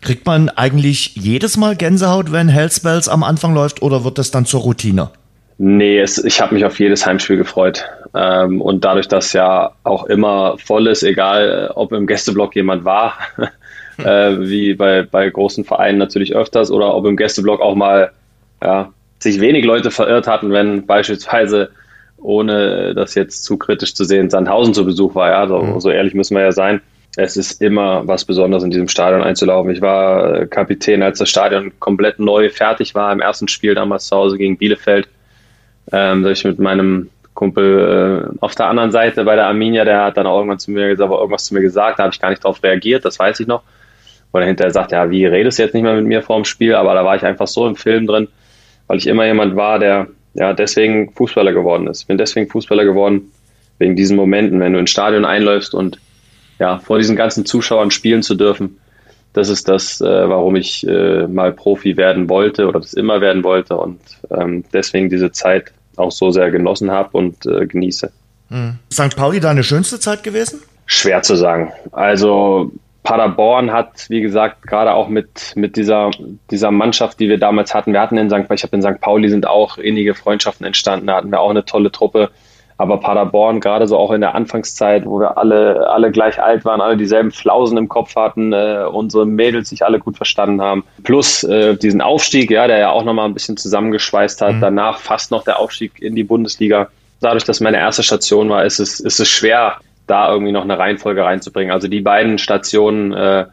Kriegt man eigentlich jedes Mal Gänsehaut, wenn Hellspells am Anfang läuft, oder wird das dann zur Routine? Nee, es, ich habe mich auf jedes Heimspiel gefreut. Ähm, und dadurch, dass ja auch immer voll ist, egal ob im Gästeblock jemand war, (laughs) äh, wie bei, bei großen Vereinen natürlich öfters, oder ob im Gästeblock auch mal ja, sich wenig Leute verirrt hatten, wenn beispielsweise, ohne das jetzt zu kritisch zu sehen, Sandhausen zu Besuch war. Ja, so, mhm. so ehrlich müssen wir ja sein. Es ist immer was Besonderes, in diesem Stadion einzulaufen. Ich war äh, Kapitän, als das Stadion komplett neu fertig war im ersten Spiel damals zu Hause gegen Bielefeld ähm, da ich mit meinem Kumpel äh, auf der anderen Seite bei der Arminia, der hat dann auch irgendwann zu mir gesagt, irgendwas zu mir gesagt, da habe ich gar nicht darauf reagiert, das weiß ich noch. Und er hinterher sagt, ja, wie redest du jetzt nicht mehr mit mir vor dem Spiel? Aber da war ich einfach so im Film drin, weil ich immer jemand war, der ja deswegen Fußballer geworden ist. Ich bin deswegen Fußballer geworden, wegen diesen Momenten, wenn du ins Stadion einläufst und ja, vor diesen ganzen Zuschauern spielen zu dürfen. Das ist das, äh, warum ich äh, mal Profi werden wollte oder das immer werden wollte und ähm, deswegen diese Zeit auch so sehr genossen habe und äh, genieße. Mhm. St. Pauli deine schönste Zeit gewesen? Schwer zu sagen. Also Paderborn hat, wie gesagt, gerade auch mit, mit dieser, dieser Mannschaft, die wir damals hatten, wir hatten in St. Ich habe in St. Pauli sind auch innige Freundschaften entstanden, da hatten wir auch eine tolle Truppe. Aber Paderborn, gerade so auch in der Anfangszeit, wo wir alle, alle gleich alt waren, alle dieselben Flausen im Kopf hatten, äh, unsere Mädels sich alle gut verstanden haben. Plus äh, diesen Aufstieg, ja, der ja auch nochmal ein bisschen zusammengeschweißt hat. Mhm. Danach fast noch der Aufstieg in die Bundesliga. Dadurch, dass meine erste Station war, ist es, ist es schwer, da irgendwie noch eine Reihenfolge reinzubringen. Also die beiden Stationen äh,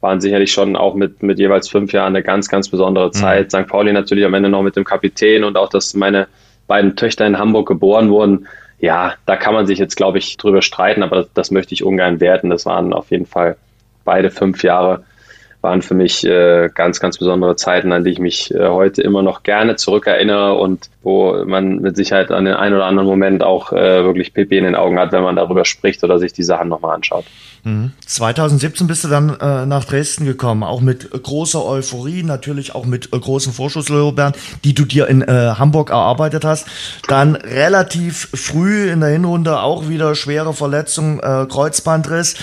waren sicherlich schon auch mit, mit jeweils fünf Jahren eine ganz, ganz besondere mhm. Zeit. Mhm. St. Pauli natürlich am Ende noch mit dem Kapitän und auch, dass meine beiden Töchter in Hamburg geboren wurden ja, da kann man sich jetzt, glaube ich, drüber streiten, aber das, das, möchte ich ungern werten. Das waren auf jeden Fall beide fünf Jahre, waren für mich äh, ganz, ganz besondere Zeiten, an die ich mich äh, heute immer noch gerne zurückerinnere und wo man mit Sicherheit an den einen oder anderen Moment auch äh, wirklich Pipi in den Augen hat, wenn man darüber spricht oder sich die Sachen nochmal anschaut. 2017 mhm. bist du dann äh, nach Dresden gekommen, auch mit großer Euphorie, natürlich auch mit äh, großen Vorschusslorbeeren, die du dir in äh, Hamburg erarbeitet hast. Dann relativ früh in der Hinrunde auch wieder schwere Verletzung, äh, Kreuzbandriss.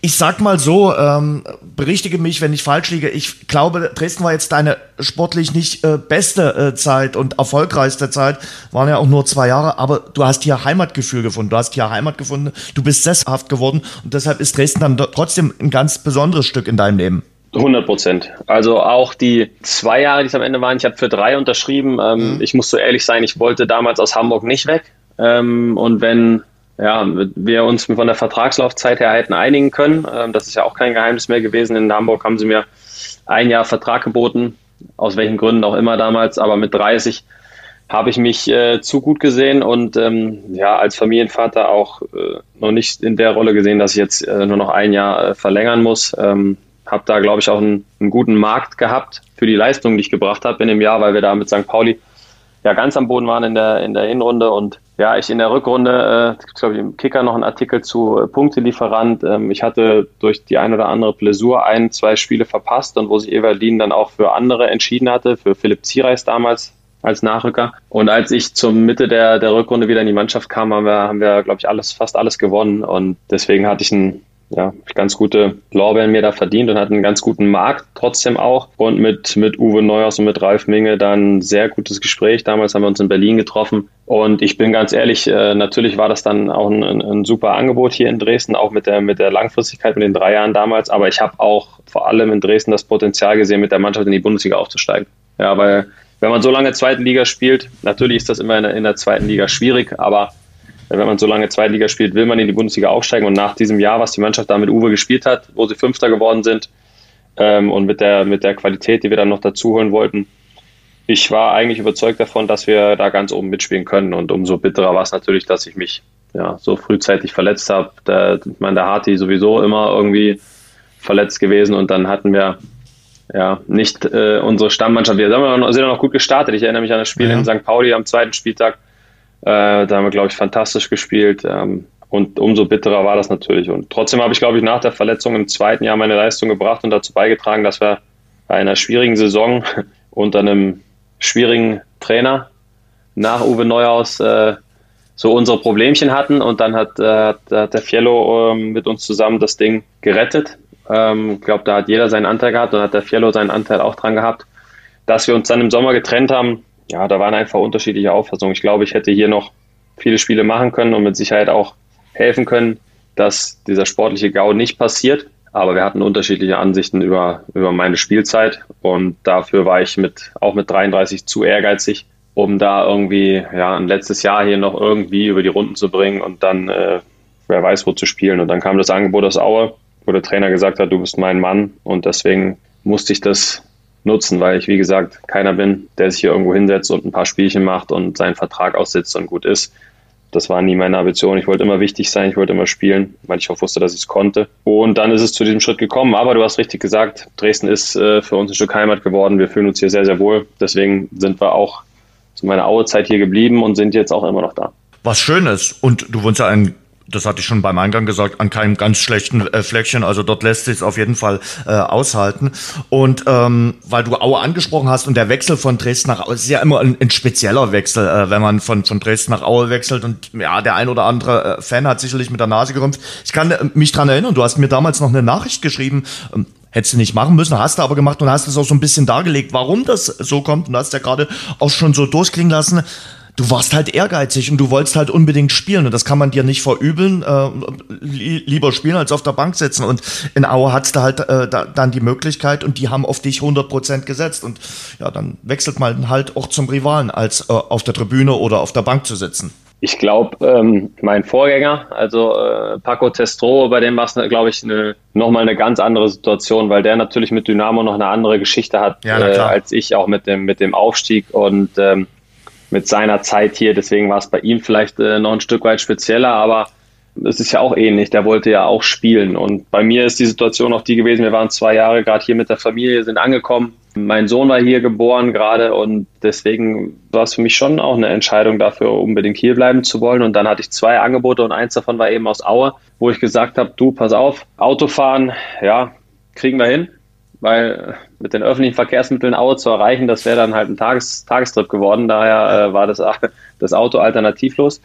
Ich sag mal so, ähm, berichtige mich, wenn ich falsch liege. Ich glaube, Dresden war jetzt deine sportlich nicht äh, beste äh, Zeit und erfolgreichste Zeit. Waren ja auch nur zwei Jahre, aber du hast hier Heimatgefühl gefunden. Du hast hier Heimat gefunden. Du bist sesshaft geworden und deshalb ist Dresden dann trotzdem ein ganz besonderes Stück in deinem Leben. 100 Prozent. Also auch die zwei Jahre, die es am Ende waren, ich habe für drei unterschrieben. Ähm, mhm. Ich muss so ehrlich sein, ich wollte damals aus Hamburg nicht weg. Ähm, und wenn ja, wir uns von der Vertragslaufzeit her hätten einigen können. Ähm, das ist ja auch kein Geheimnis mehr gewesen. In Hamburg haben sie mir ein Jahr Vertrag geboten, aus welchen Gründen auch immer damals, aber mit 30 habe ich mich äh, zu gut gesehen und ähm, ja, als Familienvater auch äh, noch nicht in der Rolle gesehen, dass ich jetzt äh, nur noch ein Jahr äh, verlängern muss. Ähm, habe da, glaube ich, auch einen, einen, guten Markt gehabt für die Leistung, die ich gebracht habe in dem Jahr, weil wir da mit St. Pauli ja ganz am Boden waren in der, in der Hinrunde und ja, ich in der Rückrunde, äh, glaube ich, im Kicker noch einen Artikel zu äh, Punktelieferant. Ähm, ich hatte durch die ein oder andere Blessur ein, zwei Spiele verpasst und wo sich Everlin dann auch für andere entschieden hatte, für Philipp Ziereis damals als Nachrücker. Und als ich zur Mitte der, der Rückrunde wieder in die Mannschaft kam, haben wir, haben wir, glaube ich, alles, fast alles gewonnen. Und deswegen hatte ich einen ja, ganz gute Lorbeeren mir da verdient und hatte einen ganz guten Markt trotzdem auch. Und mit, mit Uwe Neuhaus und mit Ralf Minge dann sehr gutes Gespräch. Damals haben wir uns in Berlin getroffen. Und ich bin ganz ehrlich, äh, natürlich war das dann auch ein, ein, super Angebot hier in Dresden, auch mit der, mit der Langfristigkeit, mit den drei Jahren damals. Aber ich habe auch vor allem in Dresden das Potenzial gesehen, mit der Mannschaft in die Bundesliga aufzusteigen. Ja, weil wenn man so lange zweite Liga spielt, natürlich ist das immer in der, in der zweiten Liga schwierig, aber wenn man so lange Zweitliga spielt, will man in die Bundesliga aufsteigen. Und nach diesem Jahr, was die Mannschaft da mit Uwe gespielt hat, wo sie Fünfter geworden sind ähm, und mit der, mit der Qualität, die wir dann noch dazu holen wollten, ich war eigentlich überzeugt davon, dass wir da ganz oben mitspielen können. Und umso bitterer war es natürlich, dass ich mich ja, so frühzeitig verletzt habe. Der, ich meine, der Harti sowieso immer irgendwie verletzt gewesen und dann hatten wir ja nicht äh, unsere Stammmannschaft. Wir sind ja noch gut gestartet. Ich erinnere mich an das Spiel ja. in St. Pauli am zweiten Spieltag äh, da haben wir, glaube ich, fantastisch gespielt. Ähm, und umso bitterer war das natürlich. Und trotzdem habe ich, glaube ich, nach der Verletzung im zweiten Jahr meine Leistung gebracht und dazu beigetragen, dass wir bei einer schwierigen Saison (laughs) unter einem schwierigen Trainer nach Uwe Neuhaus äh, so unsere Problemchen hatten. Und dann hat, äh, hat der Fiello äh, mit uns zusammen das Ding gerettet. Ähm, ich glaube, da hat jeder seinen Anteil gehabt und hat der Fiello seinen Anteil auch dran gehabt. Dass wir uns dann im Sommer getrennt haben, ja, da waren einfach unterschiedliche Auffassungen. Ich glaube, ich hätte hier noch viele Spiele machen können und mit Sicherheit auch helfen können, dass dieser sportliche Gau nicht passiert. Aber wir hatten unterschiedliche Ansichten über, über meine Spielzeit und dafür war ich mit, auch mit 33 zu ehrgeizig, um da irgendwie, ja, ein letztes Jahr hier noch irgendwie über die Runden zu bringen und dann, äh, wer weiß, wo zu spielen. Und dann kam das Angebot aus Aue, wo der Trainer gesagt hat, du bist mein Mann und deswegen musste ich das nutzen, weil ich, wie gesagt, keiner bin, der sich hier irgendwo hinsetzt und ein paar Spielchen macht und seinen Vertrag aussitzt und gut ist. Das war nie meine Ambition. Ich wollte immer wichtig sein, ich wollte immer spielen, weil ich auch wusste, dass ich es konnte. Und dann ist es zu diesem Schritt gekommen. Aber du hast richtig gesagt, Dresden ist äh, für uns ein Stück Heimat geworden. Wir fühlen uns hier sehr, sehr wohl. Deswegen sind wir auch zu meiner Auezeit hier geblieben und sind jetzt auch immer noch da. Was Schönes. Und du wohnst ja in das hatte ich schon beim Eingang gesagt, an keinem ganz schlechten äh, Fleckchen. Also dort lässt sich auf jeden Fall äh, aushalten. Und ähm, weil du Aue angesprochen hast und der Wechsel von Dresden nach Aue ist ja immer ein, ein spezieller Wechsel, äh, wenn man von, von Dresden nach Aue wechselt. Und ja, der ein oder andere äh, Fan hat sicherlich mit der Nase gerümpft. Ich kann äh, mich dran erinnern, du hast mir damals noch eine Nachricht geschrieben. Ähm, Hättest du nicht machen müssen, hast du aber gemacht und hast es auch so ein bisschen dargelegt, warum das so kommt. Und hast ja gerade auch schon so durchklingen lassen du warst halt ehrgeizig und du wolltest halt unbedingt spielen und das kann man dir nicht verübeln. Äh, lieber spielen als auf der Bank sitzen und in Aue hattest du halt äh, da, dann die Möglichkeit und die haben auf dich 100% gesetzt und ja, dann wechselt man halt auch zum Rivalen, als äh, auf der Tribüne oder auf der Bank zu sitzen. Ich glaube, ähm, mein Vorgänger, also äh, Paco Testro, bei dem war es, glaube ich, ne, nochmal eine ganz andere Situation, weil der natürlich mit Dynamo noch eine andere Geschichte hat ja, äh, als ich, auch mit dem, mit dem Aufstieg. Und ähm, mit seiner Zeit hier. Deswegen war es bei ihm vielleicht äh, noch ein Stück weit spezieller, aber es ist ja auch ähnlich. Der wollte ja auch spielen. Und bei mir ist die Situation auch die gewesen, wir waren zwei Jahre gerade hier mit der Familie, sind angekommen, Mein Sohn war hier geboren gerade und deswegen war es für mich schon auch eine Entscheidung dafür, unbedingt hier bleiben zu wollen. Und dann hatte ich zwei Angebote und eins davon war eben aus Aue, wo ich gesagt habe, du, pass auf, Autofahren, ja, kriegen wir hin weil mit den öffentlichen Verkehrsmitteln Aue zu erreichen, das wäre dann halt ein Tages Tagestrip geworden. Daher äh, war das, (laughs) das Auto alternativlos.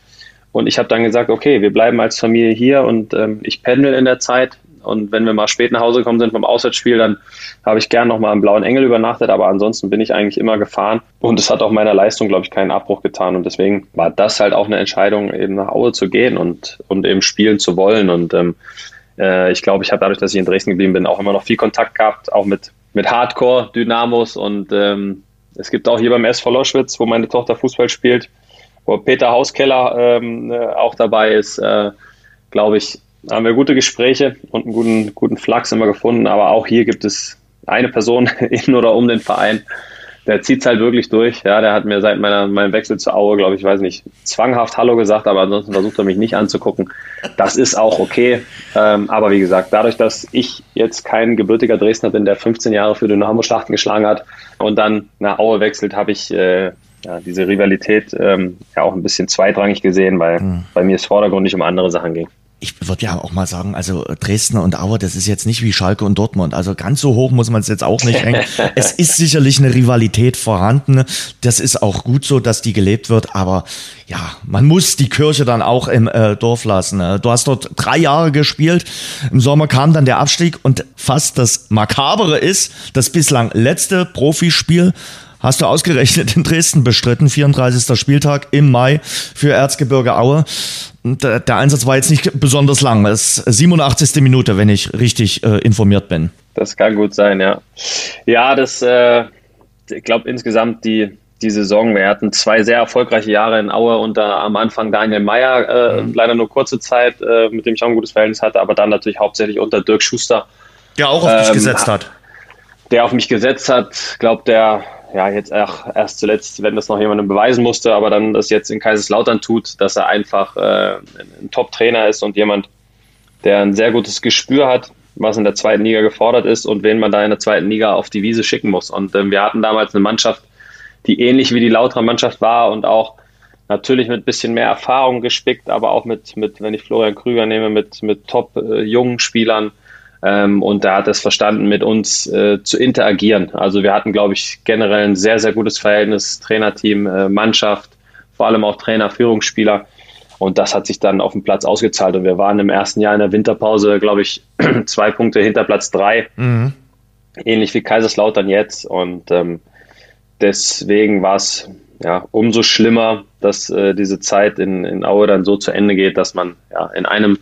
Und ich habe dann gesagt, okay, wir bleiben als Familie hier und ähm, ich pendel in der Zeit. Und wenn wir mal spät nach Hause gekommen sind vom Auswärtsspiel, dann habe ich gern nochmal im Blauen Engel übernachtet. Aber ansonsten bin ich eigentlich immer gefahren. Und es hat auch meiner Leistung, glaube ich, keinen Abbruch getan. Und deswegen war das halt auch eine Entscheidung, eben nach Aue zu gehen und, und eben spielen zu wollen. Und ähm, äh, ich glaube, ich habe dadurch, dass ich in Dresden geblieben bin, auch immer noch viel Kontakt gehabt, auch mit, mit Hardcore-Dynamos. Und ähm, es gibt auch hier beim SV Loschwitz, wo meine Tochter Fußball spielt, wo Peter Hauskeller ähm, äh, auch dabei ist, äh, glaube ich, haben wir gute Gespräche und einen guten, guten Flachs immer gefunden. Aber auch hier gibt es eine Person (laughs) in oder um den Verein, der zieht es halt wirklich durch. Ja, der hat mir seit meiner, meinem Wechsel zur Aue, glaube ich, weiß nicht, zwanghaft Hallo gesagt, aber ansonsten versucht er mich nicht anzugucken. Das ist auch okay. Ähm, aber wie gesagt, dadurch, dass ich jetzt kein gebürtiger Dresdner bin, der 15 Jahre für Dynamo Schlachten geschlagen hat und dann nach Aue wechselt, habe ich äh, ja, diese Rivalität ähm, ja auch ein bisschen zweitrangig gesehen, weil mhm. bei mir es vordergründig um andere Sachen ging ich würde ja auch mal sagen, also Dresden und Auer, das ist jetzt nicht wie Schalke und Dortmund. Also ganz so hoch muss man es jetzt auch nicht hängen. (laughs) es ist sicherlich eine Rivalität vorhanden. Das ist auch gut so, dass die gelebt wird. Aber ja, man muss die Kirche dann auch im äh, Dorf lassen. Ne? Du hast dort drei Jahre gespielt. Im Sommer kam dann der Abstieg und fast das Makabere ist, das bislang letzte Profispiel hast du ausgerechnet in Dresden bestritten, 34. Spieltag im Mai für Erzgebirge Aue. Der, der Einsatz war jetzt nicht besonders lang. Es ist 87. Minute, wenn ich richtig äh, informiert bin. Das kann gut sein, ja. Ja, das, äh, ich glaube insgesamt die, die Saison. Wir hatten zwei sehr erfolgreiche Jahre in Aue unter am Anfang Daniel Meyer, äh, mhm. leider nur kurze Zeit, äh, mit dem ich auch ein gutes Verhältnis hatte, aber dann natürlich hauptsächlich unter Dirk Schuster. Der auch auf ähm, dich gesetzt hat. Der auf mich gesetzt hat, glaubt der ja, jetzt auch erst zuletzt, wenn das noch jemandem beweisen musste, aber dann das jetzt in Kaiserslautern tut, dass er einfach äh, ein Top-Trainer ist und jemand, der ein sehr gutes Gespür hat, was in der zweiten Liga gefordert ist und wen man da in der zweiten Liga auf die Wiese schicken muss. Und ähm, wir hatten damals eine Mannschaft, die ähnlich wie die Lauterer Mannschaft war und auch natürlich mit ein bisschen mehr Erfahrung gespickt, aber auch mit, mit wenn ich Florian Krüger nehme, mit, mit top äh, jungen Spielern, ähm, und da hat es verstanden, mit uns äh, zu interagieren. Also wir hatten, glaube ich, generell ein sehr, sehr gutes Verhältnis, Trainerteam, äh, Mannschaft, vor allem auch Trainer, Führungsspieler. Und das hat sich dann auf dem Platz ausgezahlt. Und wir waren im ersten Jahr in der Winterpause, glaube ich, (clears throat) zwei Punkte hinter Platz drei. Mhm. Ähnlich wie Kaiserslautern jetzt. Und ähm, deswegen war es ja, umso schlimmer, dass äh, diese Zeit in, in Aue dann so zu Ende geht, dass man ja, in einem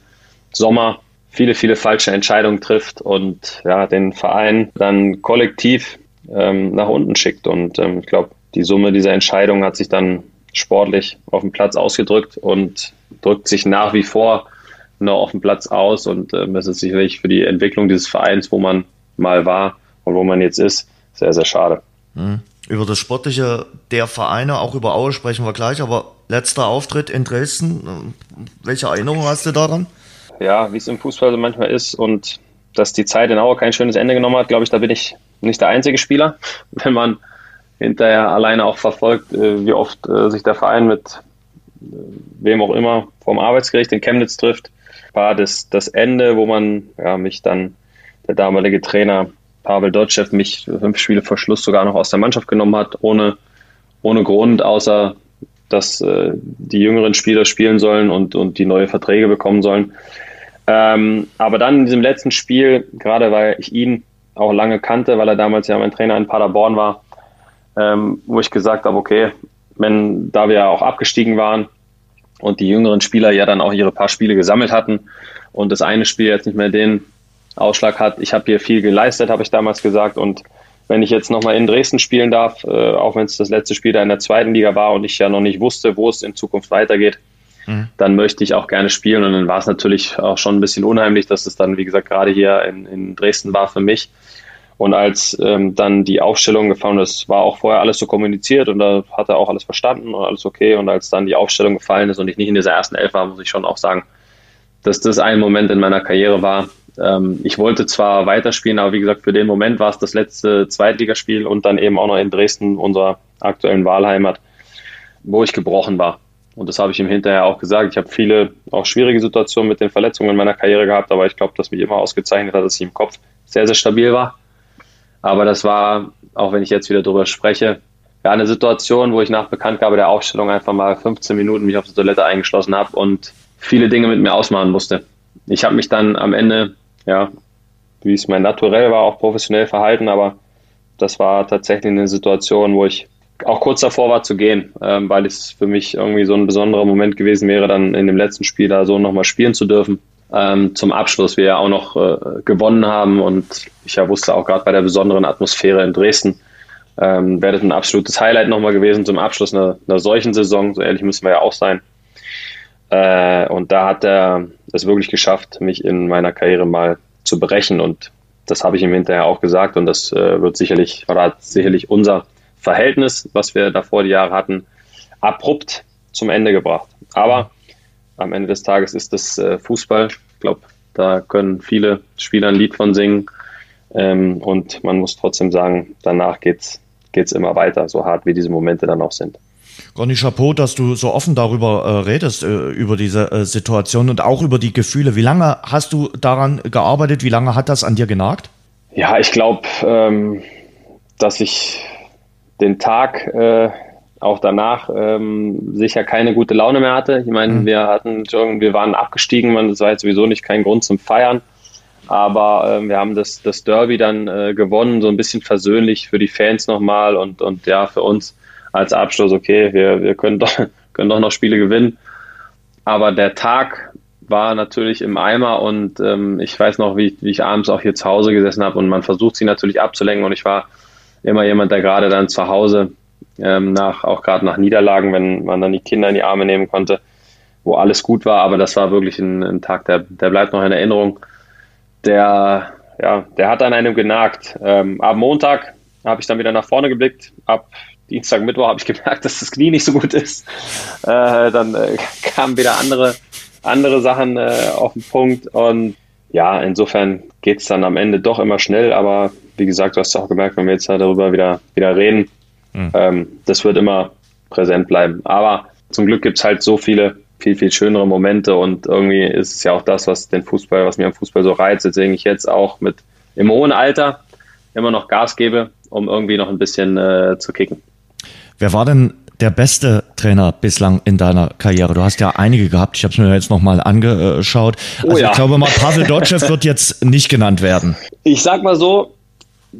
Sommer viele, viele falsche Entscheidungen trifft und ja, den Verein dann kollektiv ähm, nach unten schickt. Und ähm, ich glaube, die Summe dieser Entscheidung hat sich dann sportlich auf dem Platz ausgedrückt und drückt sich nach wie vor noch auf dem Platz aus. Und ähm, es ist sicherlich für die Entwicklung dieses Vereins, wo man mal war und wo man jetzt ist, sehr, sehr schade. Mhm. Über das Sportliche der Vereine, auch über Aue sprechen wir gleich, aber letzter Auftritt in Dresden, welche Erinnerung hast du daran? Ja, wie es im Fußball so manchmal ist und dass die Zeit in Auer kein schönes Ende genommen hat, glaube ich, da bin ich nicht der einzige Spieler. (laughs) Wenn man hinterher alleine auch verfolgt, äh, wie oft äh, sich der Verein mit äh, wem auch immer vom Arbeitsgericht in Chemnitz trifft, war das, das Ende, wo man ja, mich dann, der damalige Trainer Pavel Dotschew, mich fünf Spiele vor Schluss sogar noch aus der Mannschaft genommen hat, ohne, ohne Grund, außer dass äh, die jüngeren Spieler spielen sollen und, und die neue Verträge bekommen sollen. Ähm, aber dann in diesem letzten Spiel, gerade weil ich ihn auch lange kannte, weil er damals ja mein Trainer in Paderborn war, ähm, wo ich gesagt habe, okay, wenn, da wir ja auch abgestiegen waren und die jüngeren Spieler ja dann auch ihre paar Spiele gesammelt hatten und das eine Spiel jetzt nicht mehr den Ausschlag hat, ich habe hier viel geleistet, habe ich damals gesagt. Und wenn ich jetzt nochmal in Dresden spielen darf, äh, auch wenn es das letzte Spiel da in der zweiten Liga war und ich ja noch nicht wusste, wo es in Zukunft weitergeht, mhm. dann möchte ich auch gerne spielen. Und dann war es natürlich auch schon ein bisschen unheimlich, dass es dann, wie gesagt, gerade hier in, in Dresden war für mich. Und als ähm, dann die Aufstellung gefallen ist, war auch vorher alles so kommuniziert und da hat er auch alles verstanden und alles okay. Und als dann die Aufstellung gefallen ist und ich nicht in dieser ersten Elf war, muss ich schon auch sagen, dass das ein Moment in meiner Karriere war, ähm, ich wollte zwar weiterspielen, aber wie gesagt, für den Moment war es das letzte Zweitligaspiel und dann eben auch noch in Dresden, unserer aktuellen Wahlheimat, wo ich gebrochen war. Und das habe ich ihm hinterher auch gesagt. Ich habe viele auch schwierige Situationen mit den Verletzungen in meiner Karriere gehabt, aber ich glaube, dass mich immer ausgezeichnet hat, dass ich im Kopf sehr, sehr stabil war. Aber das war, auch wenn ich jetzt wieder drüber spreche, ja, eine Situation, wo ich nach Bekanntgabe der Aufstellung einfach mal 15 Minuten mich auf die Toilette eingeschlossen habe und viele Dinge mit mir ausmachen musste. Ich habe mich dann am Ende, ja, wie es mein Naturell war, auch professionell verhalten, aber das war tatsächlich eine Situation, wo ich auch kurz davor war zu gehen, ähm, weil es für mich irgendwie so ein besonderer Moment gewesen wäre, dann in dem letzten Spiel da so nochmal spielen zu dürfen. Ähm, zum Abschluss wir ja auch noch äh, gewonnen haben und ich ja wusste auch gerade bei der besonderen Atmosphäre in Dresden, ähm, wäre das ein absolutes Highlight nochmal gewesen zum Abschluss einer, einer solchen Saison, so ehrlich müssen wir ja auch sein. Äh, und da hat er es wirklich geschafft, mich in meiner Karriere mal zu brechen und das habe ich ihm hinterher auch gesagt und das äh, wird sicherlich, oder hat sicherlich unser Verhältnis, was wir davor die Jahre hatten, abrupt zum Ende gebracht. Aber am Ende des Tages ist das äh, Fußball. Ich glaube, da können viele Spieler ein Lied von singen. Ähm, und man muss trotzdem sagen, danach geht's geht's immer weiter, so hart wie diese Momente dann auch sind. Ronny Chapeau, dass du so offen darüber äh, redest, äh, über diese äh, Situation und auch über die Gefühle. Wie lange hast du daran gearbeitet? Wie lange hat das an dir genagt? Ja, ich glaube, ähm, dass ich den Tag äh, auch danach ähm, sicher keine gute Laune mehr hatte. Ich meine, mhm. wir hatten wir waren abgestiegen, man, das war jetzt sowieso nicht kein Grund zum Feiern. Aber äh, wir haben das, das Derby dann äh, gewonnen, so ein bisschen versöhnlich für die Fans nochmal und, und ja, für uns als Abschluss, okay, wir, wir können, doch, (laughs) können doch noch Spiele gewinnen. Aber der Tag war natürlich im Eimer und ähm, ich weiß noch, wie, wie ich abends auch hier zu Hause gesessen habe und man versucht sie natürlich abzulenken und ich war immer jemand, der gerade dann zu Hause ähm, nach, auch gerade nach Niederlagen, wenn man dann die Kinder in die Arme nehmen konnte, wo alles gut war, aber das war wirklich ein, ein Tag, der, der bleibt noch in Erinnerung. Der, ja, der hat an einem genagt. Ähm, ab Montag habe ich dann wieder nach vorne geblickt. Ab Dienstag, Mittwoch habe ich (laughs) gemerkt, dass das Knie nicht so gut ist. Äh, dann äh, kamen wieder andere, andere Sachen äh, auf den Punkt. Und ja, insofern geht es dann am Ende doch immer schnell, aber wie gesagt, du hast auch gemerkt, wenn wir jetzt darüber wieder, wieder reden, mhm. ähm, das wird immer präsent bleiben. Aber zum Glück gibt es halt so viele, viel, viel schönere Momente und irgendwie ist es ja auch das, was den Fußball, was mir am Fußball so reizt, deswegen ich jetzt auch mit im hohen Alter immer noch Gas gebe, um irgendwie noch ein bisschen äh, zu kicken. Wer war denn der beste Trainer bislang in deiner Karriere? Du hast ja einige gehabt. Ich habe es mir jetzt nochmal angeschaut. Oh also oh ja. ich glaube mal, Pavel Dotschew (laughs) wird jetzt nicht genannt werden. Ich sag mal so,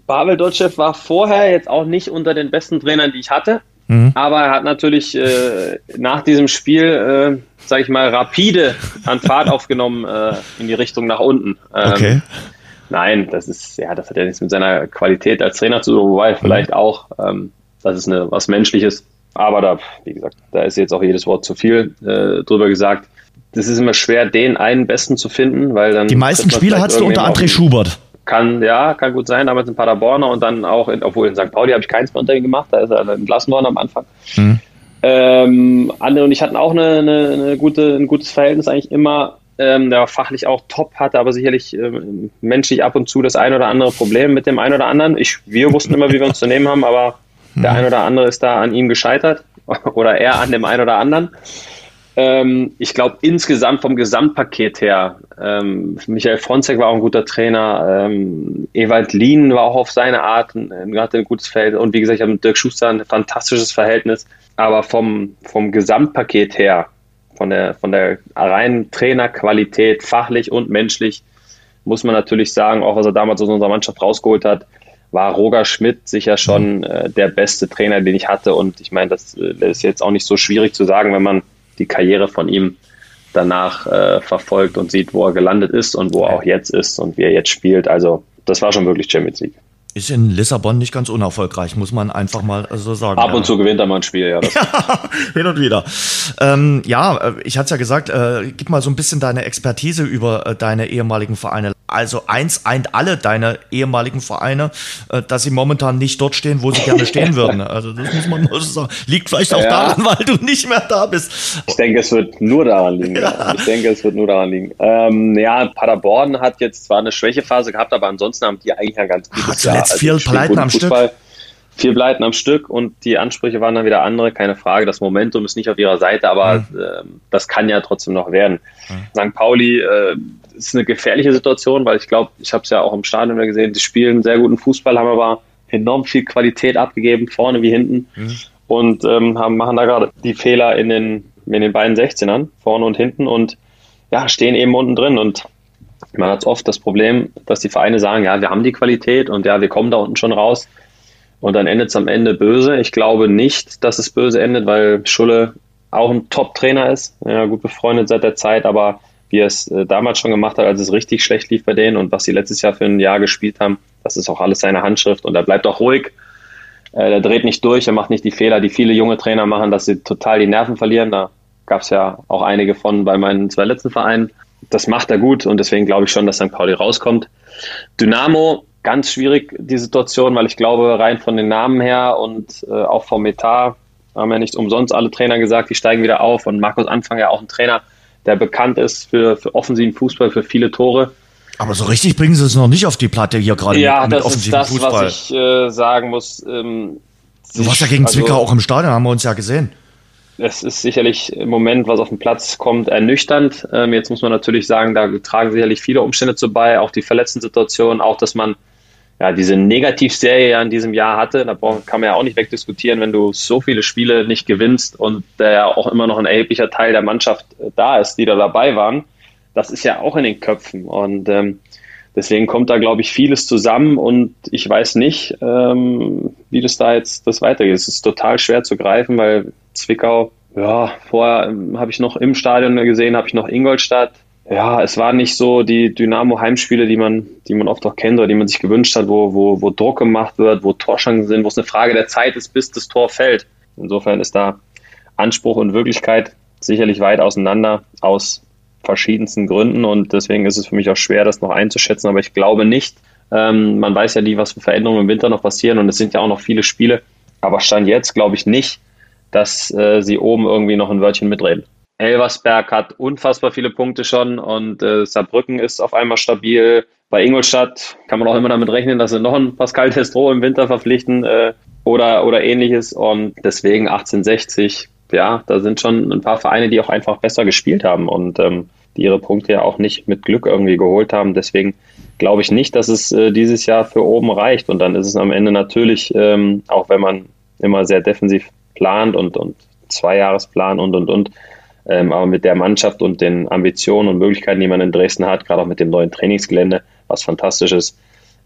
Pavel Dotschew war vorher jetzt auch nicht unter den besten Trainern, die ich hatte. Mhm. Aber er hat natürlich äh, nach diesem Spiel, äh, sage ich mal, rapide an Fahrt (laughs) aufgenommen äh, in die Richtung nach unten. Ähm, okay. Nein, das ist, ja, das hat ja nichts mit seiner Qualität als Trainer zu tun, wobei vielleicht mhm. auch, ähm, das ist eine, was Menschliches. Aber da, wie gesagt, da ist jetzt auch jedes Wort zu viel äh, drüber gesagt. Das ist immer schwer, den einen Besten zu finden, weil dann. Die meisten Spieler hast du unter André Schubert. Kann, ja, kann gut sein, damals in Paderborn und dann auch, in, obwohl in St. Pauli habe ich keins mehr unter gemacht, da ist er entlassen worden am Anfang. Mhm. Ähm, Anne und ich hatten auch eine, eine, eine, gute, ein gutes Verhältnis eigentlich immer. Ähm, der war fachlich auch top, hatte aber sicherlich ähm, menschlich ab und zu das ein oder andere Problem mit dem einen oder anderen. Ich, wir wussten immer, wie wir uns zu nehmen haben, aber mhm. der ein oder andere ist da an ihm gescheitert (laughs) oder er an dem einen oder anderen. Ähm, ich glaube, insgesamt vom Gesamtpaket her, ähm, Michael Fronzek war auch ein guter Trainer, ähm, Ewald Lien war auch auf seine Art, äh, hatte ein gutes Verhältnis und wie gesagt, ich habe mit Dirk Schuster ein fantastisches Verhältnis, aber vom, vom Gesamtpaket her, von der, von der reinen Trainerqualität, fachlich und menschlich, muss man natürlich sagen, auch was er damals aus unserer Mannschaft rausgeholt hat, war Roger Schmidt sicher schon äh, der beste Trainer, den ich hatte. Und ich meine, das, das äh, ist jetzt auch nicht so schwierig zu sagen, wenn man die Karriere von ihm danach äh, verfolgt und sieht, wo er gelandet ist und wo er auch jetzt ist und wie er jetzt spielt. Also das war schon wirklich Champions League. Ist in Lissabon nicht ganz unerfolgreich, muss man einfach mal so sagen. Ab und ja. zu gewinnt er mal ein Spiel, ja. (laughs) ja hin und wieder. Ähm, ja, äh, ich hatte es ja gesagt, äh, gib mal so ein bisschen deine Expertise über äh, deine ehemaligen Vereine. Also eins eint alle deine ehemaligen Vereine, äh, dass sie momentan nicht dort stehen, wo sie gerne stehen würden. (laughs) Also das muss man so sagen. Liegt vielleicht auch ja. daran, weil du nicht mehr da bist. Ich denke, es wird nur daran liegen. Ja. Ich denke, es wird nur daran liegen. Ähm, ja, Paderborn hat jetzt zwar eine Schwächephase gehabt, aber ansonsten haben die eigentlich ein ganz gutes Ach, zuletzt Jahr. Also viel Pleiten am Fußball. Stück vier Pleiten am Stück und die Ansprüche waren dann wieder andere, keine Frage. Das Momentum ist nicht auf ihrer Seite, aber mhm. äh, das kann ja trotzdem noch werden. Mhm. St. Pauli äh, ist eine gefährliche Situation, weil ich glaube, ich habe es ja auch im Stadion gesehen, die spielen sehr guten Fußball, haben aber enorm viel Qualität abgegeben, vorne wie hinten. Mhm. Und ähm, haben, machen da gerade die Fehler in den, in den beiden 16ern, vorne und hinten, und ja, stehen eben unten drin. Und man hat oft das Problem, dass die Vereine sagen, ja, wir haben die Qualität und ja, wir kommen da unten schon raus. Und dann endet es am Ende böse. Ich glaube nicht, dass es böse endet, weil Schulle auch ein Top-Trainer ist. Ja, gut befreundet seit der Zeit, aber wie er es äh, damals schon gemacht hat, als es richtig schlecht lief bei denen und was sie letztes Jahr für ein Jahr gespielt haben, das ist auch alles seine Handschrift und er bleibt auch ruhig. Äh, er dreht nicht durch, er macht nicht die Fehler, die viele junge Trainer machen, dass sie total die Nerven verlieren. Da gab es ja auch einige von bei meinen zwei letzten Vereinen. Das macht er gut und deswegen glaube ich schon, dass St. Pauli rauskommt. Dynamo ganz schwierig, die Situation, weil ich glaube, rein von den Namen her und äh, auch vom Etat haben ja nicht umsonst alle Trainer gesagt, die steigen wieder auf. Und Markus Anfang ja auch ein Trainer, der bekannt ist für, für offensiven Fußball, für viele Tore. Aber so richtig bringen sie es noch nicht auf die Platte hier gerade ja, mit, mit offensiven das, Fußball. Ja, das ist das, was ich äh, sagen muss. Ähm, du warst ja gegen also, Zwickau auch im Stadion, haben wir uns ja gesehen es ist sicherlich im Moment, was auf den Platz kommt, ernüchternd. Ähm, jetzt muss man natürlich sagen, da tragen sicherlich viele Umstände zu bei, auch die verletzten Situationen, auch dass man ja, diese Negativserie ja in diesem Jahr hatte. Da kann man ja auch nicht wegdiskutieren, wenn du so viele Spiele nicht gewinnst und der auch immer noch ein erheblicher Teil der Mannschaft äh, da ist, die da dabei waren. Das ist ja auch in den Köpfen. Und ähm, deswegen kommt da, glaube ich, vieles zusammen und ich weiß nicht, ähm, wie das da jetzt das weitergeht. Es ist total schwer zu greifen, weil Zwickau, ja, vorher ähm, habe ich noch im Stadion gesehen, habe ich noch Ingolstadt. Ja, es waren nicht so die Dynamo-Heimspiele, die man, die man oft auch kennt oder die man sich gewünscht hat, wo, wo, wo Druck gemacht wird, wo Torschancen sind, wo es eine Frage der Zeit ist, bis das Tor fällt. Insofern ist da Anspruch und Wirklichkeit sicherlich weit auseinander aus verschiedensten Gründen und deswegen ist es für mich auch schwer, das noch einzuschätzen, aber ich glaube nicht. Ähm, man weiß ja nie, was für Veränderungen im Winter noch passieren und es sind ja auch noch viele Spiele, aber Stand jetzt glaube ich nicht, dass äh, sie oben irgendwie noch ein Wörtchen mitreden. Elversberg hat unfassbar viele Punkte schon und äh, Saarbrücken ist auf einmal stabil. Bei Ingolstadt kann man auch immer damit rechnen, dass sie noch einen Pascal Testro im Winter verpflichten äh, oder, oder ähnliches. Und deswegen 1860, ja, da sind schon ein paar Vereine, die auch einfach besser gespielt haben und ähm, die ihre Punkte ja auch nicht mit Glück irgendwie geholt haben. Deswegen glaube ich nicht, dass es äh, dieses Jahr für oben reicht. Und dann ist es am Ende natürlich, ähm, auch wenn man immer sehr defensiv plant und, und Zweijahresplan und, und, und. Ähm, aber mit der Mannschaft und den Ambitionen und Möglichkeiten, die man in Dresden hat, gerade auch mit dem neuen Trainingsgelände, was fantastisch ist,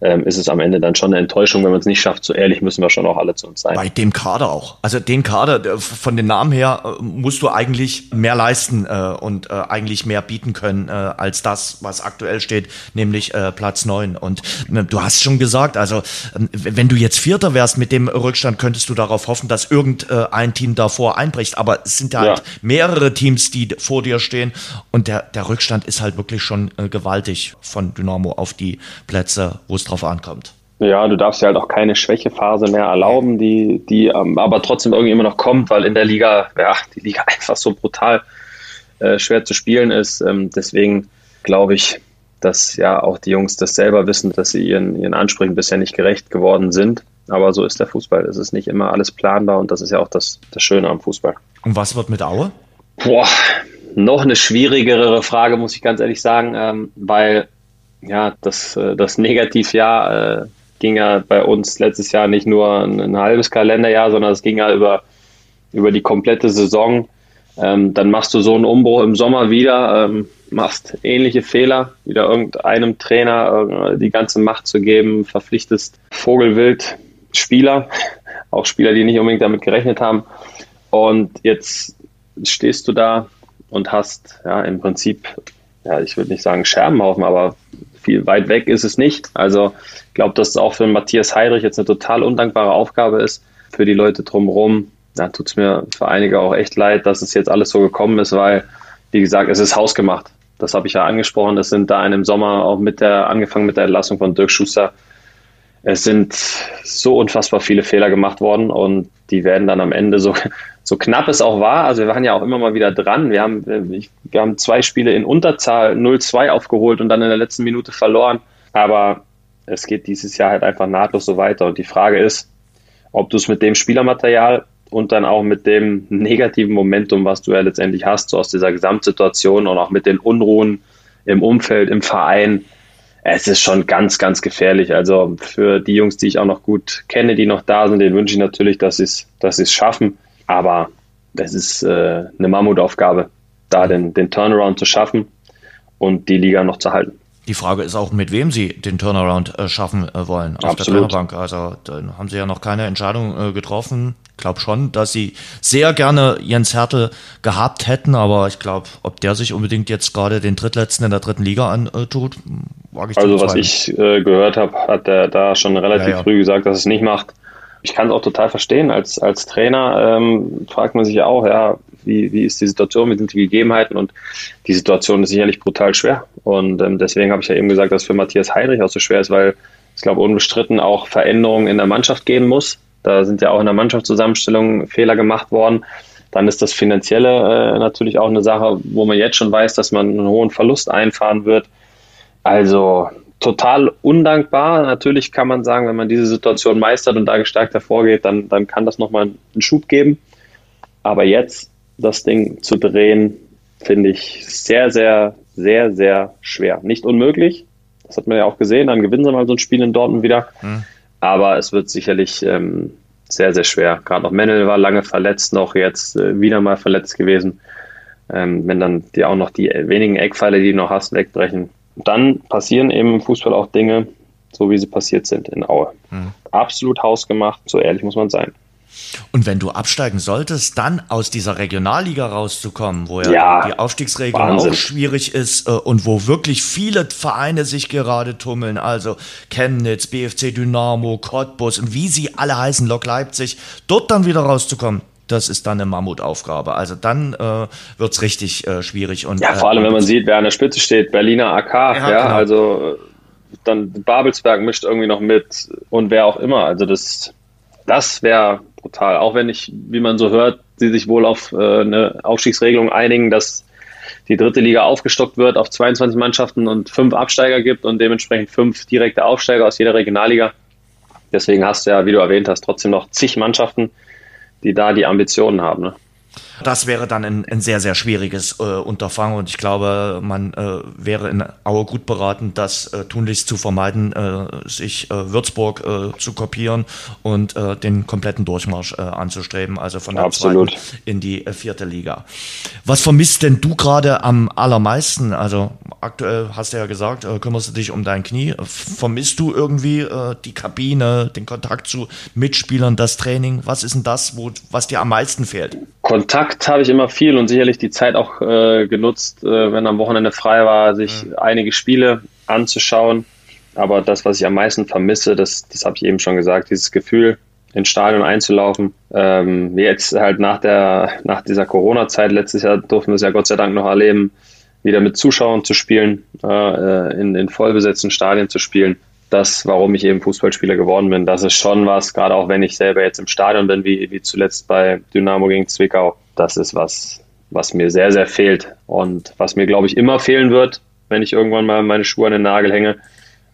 ähm, ist es am Ende dann schon eine Enttäuschung, wenn man es nicht schafft. So ehrlich müssen wir schon auch alle zu uns sein. Bei dem Kader auch. Also den Kader, von den Namen her, äh, musst du eigentlich mehr leisten äh, und äh, eigentlich mehr bieten können äh, als das, was aktuell steht, nämlich äh, Platz neun. Und äh, du hast schon gesagt, also wenn du jetzt Vierter wärst mit dem Rückstand, könntest du darauf hoffen, dass irgendein Team davor einbricht. Aber es sind ja, halt mehrere Teams, die vor dir stehen. Und der, der Rückstand ist halt wirklich schon gewaltig von Dynamo auf die Plätze, wo es drauf ankommt. Ja, du darfst ja halt auch keine Schwächephase mehr erlauben, die, die ähm, aber trotzdem irgendwie immer noch kommt, weil in der Liga, ja, die Liga (laughs) einfach so brutal äh, schwer zu spielen ist. Ähm, deswegen glaube ich, dass ja auch die Jungs das selber wissen, dass sie ihren, ihren Ansprüchen bisher nicht gerecht geworden sind. Aber so ist der Fußball. Es ist nicht immer alles planbar und das ist ja auch das, das Schöne am Fußball. Und was wird mit Aue? Boah, noch eine schwierigere Frage, muss ich ganz ehrlich sagen, ähm, weil ja, das, äh, das Negativjahr äh, ging ja bei uns letztes Jahr nicht nur ein, ein, halbes Kalenderjahr, sondern es ging ja über, über die komplette Saison. Ähm, dann machst du so einen Umbruch im Sommer wieder, ähm, machst ähnliche Fehler, wieder irgendeinem Trainer äh, die ganze Macht zu geben, verpflichtest Vogelwild Spieler, (laughs) auch Spieler, die nicht unbedingt damit gerechnet haben. Und jetzt stehst du da und hast ja im Prinzip, ja, ich würde nicht sagen Scherbenhaufen, aber viel weit weg ist es nicht. Also ich glaube, dass es auch für Matthias Heidrich jetzt eine total undankbare Aufgabe ist. Für die Leute drumherum, da tut es mir für einige auch echt leid, dass es jetzt alles so gekommen ist, weil, wie gesagt, es ist hausgemacht. das habe ich ja angesprochen, es sind da in Sommer auch mit der, angefangen mit der Entlassung von Dirk Schuster, es sind so unfassbar viele Fehler gemacht worden und die werden dann am Ende so, so knapp es auch war. Also wir waren ja auch immer mal wieder dran. Wir haben, wir haben zwei Spiele in Unterzahl 0-2 aufgeholt und dann in der letzten Minute verloren. Aber es geht dieses Jahr halt einfach nahtlos so weiter. Und die Frage ist, ob du es mit dem Spielermaterial und dann auch mit dem negativen Momentum, was du ja letztendlich hast, so aus dieser Gesamtsituation und auch mit den Unruhen im Umfeld, im Verein, es ist schon ganz, ganz gefährlich. Also für die Jungs, die ich auch noch gut kenne, die noch da sind, denen wünsche ich natürlich, dass sie es dass sie's schaffen. Aber es ist äh, eine Mammutaufgabe, da den, den Turnaround zu schaffen und die Liga noch zu halten. Die Frage ist auch, mit wem sie den Turnaround äh, schaffen äh, wollen auf Absolut. der Trainerbank. Also da haben sie ja noch keine Entscheidung äh, getroffen. Ich glaube schon, dass sie sehr gerne Jens Hertel gehabt hätten, aber ich glaube, ob der sich unbedingt jetzt gerade den Drittletzten in der dritten Liga antut, wage ich Also was ich äh, gehört habe, hat er da schon relativ ja, ja. früh gesagt, dass es nicht macht. Ich kann es auch total verstehen. Als, als Trainer ähm, fragt man sich ja auch, ja, wie, wie ist die Situation, wie sind die Gegebenheiten und die Situation ist sicherlich brutal schwer. Und ähm, deswegen habe ich ja eben gesagt, dass für Matthias Heinrich auch so schwer ist, weil es, glaube unbestritten auch Veränderungen in der Mannschaft geben muss. Da sind ja auch in der Mannschaftszusammenstellung Fehler gemacht worden. Dann ist das Finanzielle äh, natürlich auch eine Sache, wo man jetzt schon weiß, dass man einen hohen Verlust einfahren wird. Also total undankbar. Natürlich kann man sagen, wenn man diese Situation meistert und da gestärkt hervorgeht, dann, dann kann das nochmal einen Schub geben. Aber jetzt das Ding zu drehen, finde ich sehr, sehr, sehr, sehr schwer. Nicht unmöglich. Das hat man ja auch gesehen. Dann gewinnen sie mal so ein Spiel in Dortmund wieder. Mhm. Aber es wird sicherlich ähm, sehr, sehr schwer. Gerade noch Mennel war lange verletzt, noch jetzt äh, wieder mal verletzt gewesen. Ähm, wenn dann dir auch noch die wenigen Eckpfeile, die du noch hast, wegbrechen. Dann passieren eben im Fußball auch Dinge, so wie sie passiert sind in Aue. Mhm. Absolut hausgemacht, so ehrlich muss man sein. Und wenn du absteigen solltest, dann aus dieser Regionalliga rauszukommen, wo ja, ja die Aufstiegsregelung Wahnsinn. auch schwierig ist äh, und wo wirklich viele Vereine sich gerade tummeln, also Chemnitz, BFC Dynamo, Cottbus und wie sie alle heißen, Lok Leipzig, dort dann wieder rauszukommen, das ist dann eine Mammutaufgabe. Also dann äh, wird es richtig äh, schwierig. Und, ja, vor allem, äh, wenn man sieht, wer an der Spitze steht, Berliner AK, ja, ja genau. also äh, dann Babelsberg mischt irgendwie noch mit und wer auch immer. Also das, das wäre brutal. Auch wenn ich, wie man so hört, sie sich wohl auf äh, eine Aufstiegsregelung einigen, dass die dritte Liga aufgestockt wird auf 22 Mannschaften und fünf Absteiger gibt und dementsprechend fünf direkte Aufsteiger aus jeder Regionalliga. Deswegen hast du ja, wie du erwähnt hast, trotzdem noch zig Mannschaften, die da die Ambitionen haben. Ne? Das wäre dann ein, ein sehr, sehr schwieriges äh, Unterfangen und ich glaube, man äh, wäre in Aue gut beraten, das äh, tunlichst zu vermeiden, äh, sich äh, Würzburg äh, zu kopieren und den kompletten Durchmarsch anzustreben, also von der Absolut. zweiten in die vierte Liga. Was vermisst denn du gerade am allermeisten? Also aktuell hast du ja gesagt, kümmerst du dich um dein Knie. Vermisst du irgendwie die Kabine, den Kontakt zu Mitspielern, das Training? Was ist denn das, wo, was dir am meisten fehlt? Kontakt habe ich immer viel und sicherlich die Zeit auch äh, genutzt, äh, wenn am Wochenende frei war, sich mhm. einige Spiele anzuschauen. Aber das, was ich am meisten vermisse, das, das habe ich eben schon gesagt, dieses Gefühl, ins Stadion einzulaufen. Ähm, jetzt halt nach der nach dieser Corona-Zeit letztes Jahr durften wir es ja Gott sei Dank noch erleben, wieder mit Zuschauern zu spielen, äh, in, in vollbesetzten Stadien zu spielen das, warum ich eben Fußballspieler geworden bin. Das ist schon was, gerade auch wenn ich selber jetzt im Stadion bin, wie, wie zuletzt bei Dynamo gegen Zwickau. Das ist was, was mir sehr, sehr fehlt und was mir, glaube ich, immer fehlen wird, wenn ich irgendwann mal meine Schuhe an den Nagel hänge.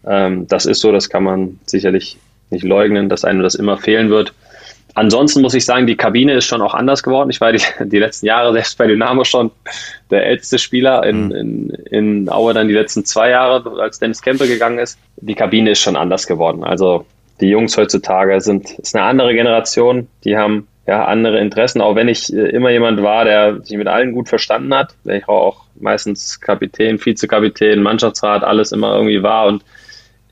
Ähm, das ist so, das kann man sicherlich nicht leugnen, dass einem das immer fehlen wird. Ansonsten muss ich sagen, die Kabine ist schon auch anders geworden. Ich war die, (laughs) die letzten Jahre selbst bei Dynamo schon der älteste Spieler, in, mhm. in, in Aue dann die letzten zwei Jahre, als Dennis Kempe gegangen ist. Die Kabine ist schon anders geworden. Also die Jungs heutzutage sind ist eine andere Generation, die haben ja andere Interessen, auch wenn ich äh, immer jemand war, der sich mit allen gut verstanden hat, der ich auch meistens Kapitän, Vizekapitän, Mannschaftsrat, alles immer irgendwie war und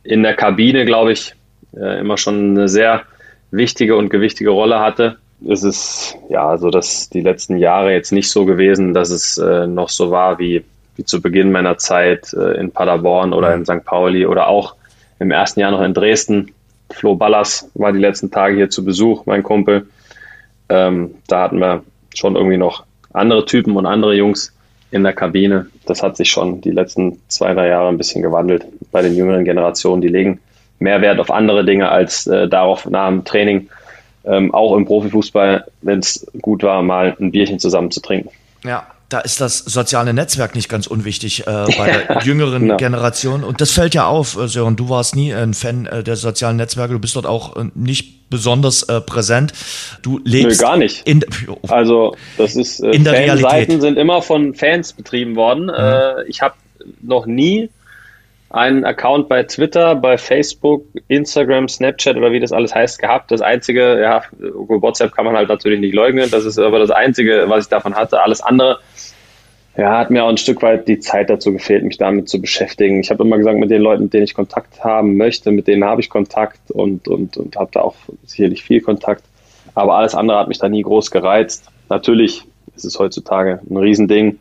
in der Kabine, glaube ich, äh, immer schon eine sehr wichtige und gewichtige Rolle hatte. Es ist ja so, dass die letzten Jahre jetzt nicht so gewesen, dass es äh, noch so war wie, wie zu Beginn meiner Zeit äh, in Paderborn oder in St. Pauli oder auch im ersten Jahr noch in Dresden. Flo Ballas war die letzten Tage hier zu Besuch, mein Kumpel. Ähm, da hatten wir schon irgendwie noch andere Typen und andere Jungs. in der Kabine. Das hat sich schon die letzten zwei, drei Jahre ein bisschen gewandelt bei den jüngeren Generationen. Die legen mehr Wert auf andere Dinge als äh, darauf nach dem Training, ähm, auch im Profifußball, wenn es gut war, mal ein Bierchen zusammen zu trinken. Ja, da ist das soziale Netzwerk nicht ganz unwichtig äh, bei der (laughs) jüngeren no. Generation. Und das fällt ja auf, äh, Sören. Du warst nie ein Fan äh, der sozialen Netzwerke. Du bist dort auch äh, nicht besonders äh, präsent. Du lebst Nö, gar nicht. In, also das ist äh, in der Fanseiten Realität. sind immer von Fans betrieben worden. Mhm. ich habe noch nie einen Account bei Twitter, bei Facebook, Instagram, Snapchat oder wie das alles heißt gehabt. Das einzige, ja, WhatsApp kann man halt natürlich nicht leugnen. Das ist aber das einzige, was ich davon hatte. Alles andere, ja, hat mir auch ein Stück weit die Zeit dazu gefehlt, mich damit zu beschäftigen. Ich habe immer gesagt, mit den Leuten, mit denen ich Kontakt haben möchte, mit denen habe ich Kontakt und, und, und habe da auch sicherlich viel Kontakt. Aber alles andere hat mich da nie groß gereizt. Natürlich ist es heutzutage ein Riesending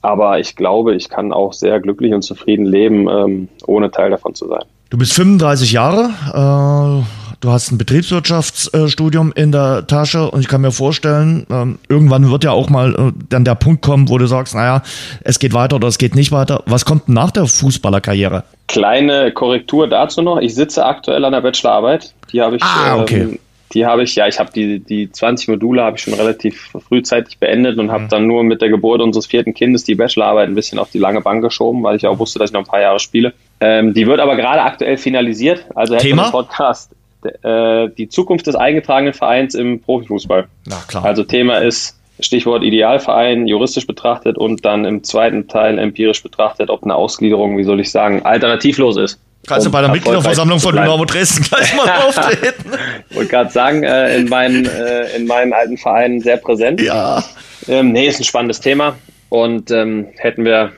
aber ich glaube, ich kann auch sehr glücklich und zufrieden leben, ähm, ohne Teil davon zu sein. Du bist 35 Jahre, äh, du hast ein Betriebswirtschaftsstudium in der Tasche und ich kann mir vorstellen, ähm, irgendwann wird ja auch mal äh, dann der Punkt kommen, wo du sagst, naja, es geht weiter oder es geht nicht weiter. Was kommt nach der Fußballerkarriere? Kleine Korrektur dazu noch. Ich sitze aktuell an der Bachelorarbeit. Die habe ich ah, okay. ähm, die habe ich, ja, ich habe die, die 20 Module habe ich schon relativ frühzeitig beendet und habe mhm. dann nur mit der Geburt unseres vierten Kindes die Bachelorarbeit ein bisschen auf die lange Bank geschoben, weil ich auch wusste, dass ich noch ein paar Jahre spiele. Ähm, die wird aber gerade aktuell finalisiert. Also Thema? Podcast äh, die Zukunft des eingetragenen Vereins im Profifußball. Na klar. Also Thema ist Stichwort Idealverein, juristisch betrachtet und dann im zweiten Teil empirisch betrachtet, ob eine Ausgliederung, wie soll ich sagen, alternativlos ist. Kannst du bei der Mitgliederversammlung von Dynamo Dresden gleich mal (laughs) auftreten? ich wollte gerade sagen, äh, in, meinen, äh, in meinen alten Vereinen sehr präsent. Ja. Ähm, nee, ist ein spannendes Thema. Und ähm, hätten wir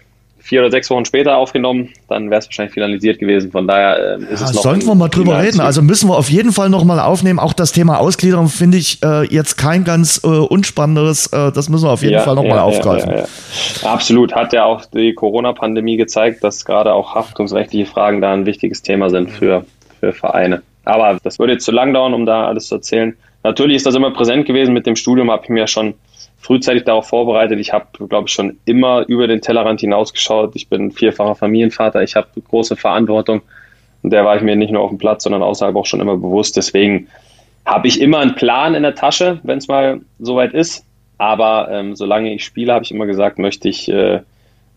vier oder sechs Wochen später aufgenommen, dann wäre es wahrscheinlich finalisiert gewesen. Von daher äh, ist ja, es noch. Sollten wir mal drüber reden. Also müssen wir auf jeden Fall noch mal aufnehmen. Auch das Thema Ausgliederung finde ich äh, jetzt kein ganz äh, unspannendes. Äh, das müssen wir auf jeden ja, Fall noch ja, mal aufgreifen. Absolut. Hat ja auch die Corona-Pandemie gezeigt, dass gerade auch haftungsrechtliche Fragen da ein wichtiges Thema sind für, für Vereine. Aber das würde jetzt zu lang dauern, um da alles zu erzählen. Natürlich ist das immer präsent gewesen. Mit dem Studium habe ich mir ja schon frühzeitig darauf vorbereitet. Ich habe, glaube ich, schon immer über den Tellerrand hinausgeschaut. Ich bin vierfacher Familienvater. Ich habe große Verantwortung. Und der war ich mir nicht nur auf dem Platz, sondern außerhalb auch schon immer bewusst. Deswegen habe ich immer einen Plan in der Tasche, wenn es mal soweit ist. Aber ähm, solange ich spiele, habe ich immer gesagt, möchte ich äh,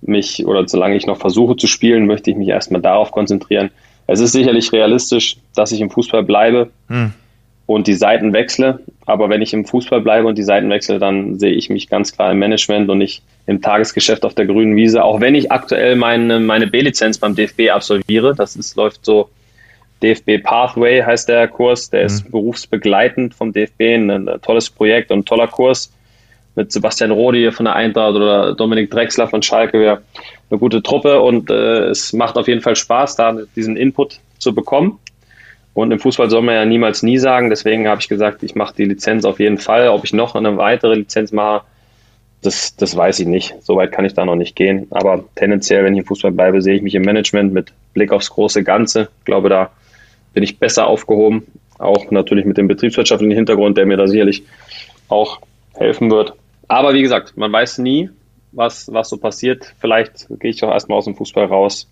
mich oder solange ich noch versuche zu spielen, möchte ich mich erstmal darauf konzentrieren. Es ist sicherlich realistisch, dass ich im Fußball bleibe. Hm und die Seiten wechsle. Aber wenn ich im Fußball bleibe und die Seiten wechsle, dann sehe ich mich ganz klar im Management und nicht im Tagesgeschäft auf der grünen Wiese. Auch wenn ich aktuell meine, meine B-Lizenz beim DFB absolviere. Das ist, läuft so DFB Pathway heißt der Kurs. Der ist mhm. berufsbegleitend vom DFB. Ein, ein, tolles Projekt und ein toller Kurs mit Sebastian Rodi von der Eintracht oder Dominik Drexler von Schalke. Wir eine gute Truppe und äh, es macht auf jeden Fall Spaß, da diesen Input zu bekommen. Und im Fußball soll man ja niemals nie sagen. Deswegen habe ich gesagt, ich mache die Lizenz auf jeden Fall. Ob ich noch eine weitere Lizenz mache, das, das weiß ich nicht. Soweit kann ich da noch nicht gehen. Aber tendenziell, wenn ich im Fußball bleibe, sehe ich mich im Management mit Blick aufs große Ganze. Ich glaube, da bin ich besser aufgehoben. Auch natürlich mit dem betriebswirtschaftlichen Hintergrund, der mir da sicherlich auch helfen wird. Aber wie gesagt, man weiß nie, was, was so passiert. Vielleicht gehe ich auch erstmal aus dem Fußball raus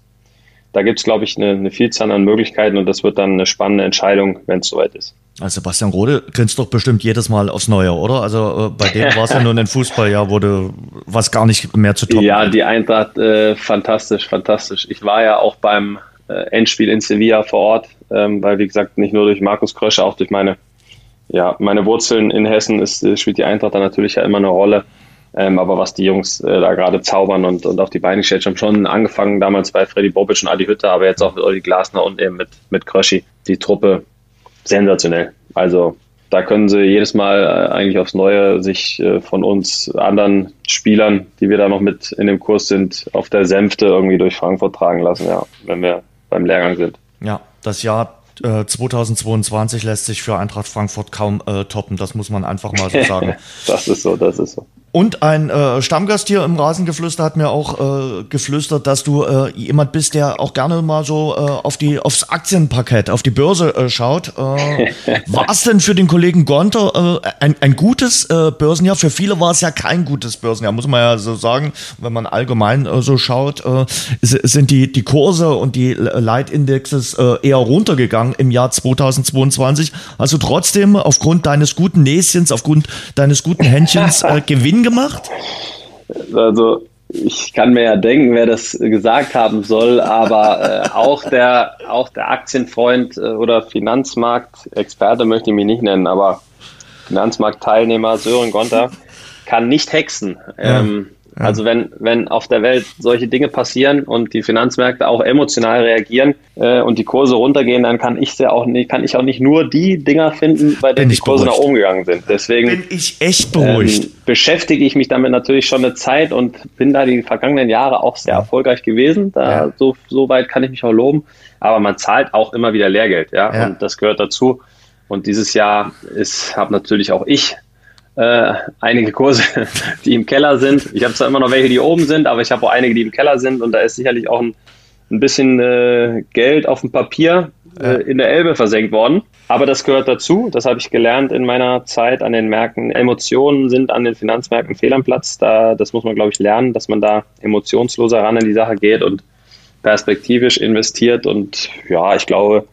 da gibt es, glaube ich, eine, eine, Vielzahl an Möglichkeiten und das wird dann eine spannende Entscheidung, wenn es soweit ist. Also Sebastian Rode grinst doch bestimmt jedes Mal aufs Neue, oder? Also äh, bei dem (laughs) war es ja nur ein Fußball, ja, wurde was gar nicht mehr zu tun. Ja, die Eintracht, äh, fantastisch, fantastisch. Ich war ja auch beim äh, Endspiel in Sevilla vor Ort, ähm, weil wie gesagt, nicht nur durch Markus Krösche, auch durch meine, ja, meine Wurzeln in Hessen ist, äh, spielt die Eintracht da natürlich ja immer eine Rolle. Ähm, aber was die Jungs äh, da gerade zaubern und, und auf die Beine gestellt haben, schon angefangen damals bei Freddy Bobic und Adi Hütter, aber jetzt auch mit Olli Glasner und eben mit, mit Kröschi, die Truppe sensationell. Also da können sie jedes Mal äh, eigentlich aufs Neue sich äh, von uns anderen Spielern, die wir da noch mit in dem Kurs sind, auf der Sänfte irgendwie durch Frankfurt tragen lassen, ja, wenn wir beim Lehrgang sind. Ja, das Jahr 2022 äh, lässt sich für Eintracht Frankfurt kaum äh, toppen. Das muss man einfach mal so (laughs) sagen. das ist so, das ist so. Und ein äh, Stammgast hier im Rasengeflüster hat mir auch äh, geflüstert, dass du äh, jemand bist, der auch gerne mal so äh, auf die aufs Aktienparkett, auf die Börse äh, schaut. Äh, (laughs) war es denn für den Kollegen Gonter äh, ein, ein gutes äh, Börsenjahr? Für viele war es ja kein gutes Börsenjahr, muss man ja so sagen. Wenn man allgemein äh, so schaut, äh, sind die die Kurse und die Leitindexes äh, eher runtergegangen im Jahr 2022. Also trotzdem aufgrund deines guten Näschens, aufgrund deines guten Händchens (laughs) äh, Gewinn gemacht? Also ich kann mir ja denken, wer das gesagt haben soll, aber äh, auch, der, auch der Aktienfreund äh, oder Finanzmarktexperte möchte ich mich nicht nennen, aber Finanzmarktteilnehmer Sören Gonter kann nicht hexen. Ja. Also wenn, wenn auf der Welt solche Dinge passieren und die Finanzmärkte auch emotional reagieren äh, und die Kurse runtergehen, dann kann ich ja auch nicht, kann ich auch nicht nur die Dinger finden, bei denen die Kurse beruhigt. nach oben gegangen sind. Deswegen bin ich echt beruhigt. Ähm, beschäftige ich mich damit natürlich schon eine Zeit und bin da die vergangenen Jahre auch sehr erfolgreich gewesen. Da ja. so, so weit kann ich mich auch loben. Aber man zahlt auch immer wieder Lehrgeld, ja, ja. und das gehört dazu. Und dieses Jahr ist, habe natürlich auch ich äh, einige Kurse, (laughs) die im Keller sind. Ich habe zwar immer noch welche, die oben sind, aber ich habe auch einige, die im Keller sind und da ist sicherlich auch ein, ein bisschen äh, Geld auf dem Papier äh, in der Elbe versenkt worden. Aber das gehört dazu. Das habe ich gelernt in meiner Zeit an den Märkten. Emotionen sind an den Finanzmärkten fehl am Platz. Da, das muss man, glaube ich, lernen, dass man da emotionsloser ran in die Sache geht und perspektivisch investiert. Und ja, ich glaube,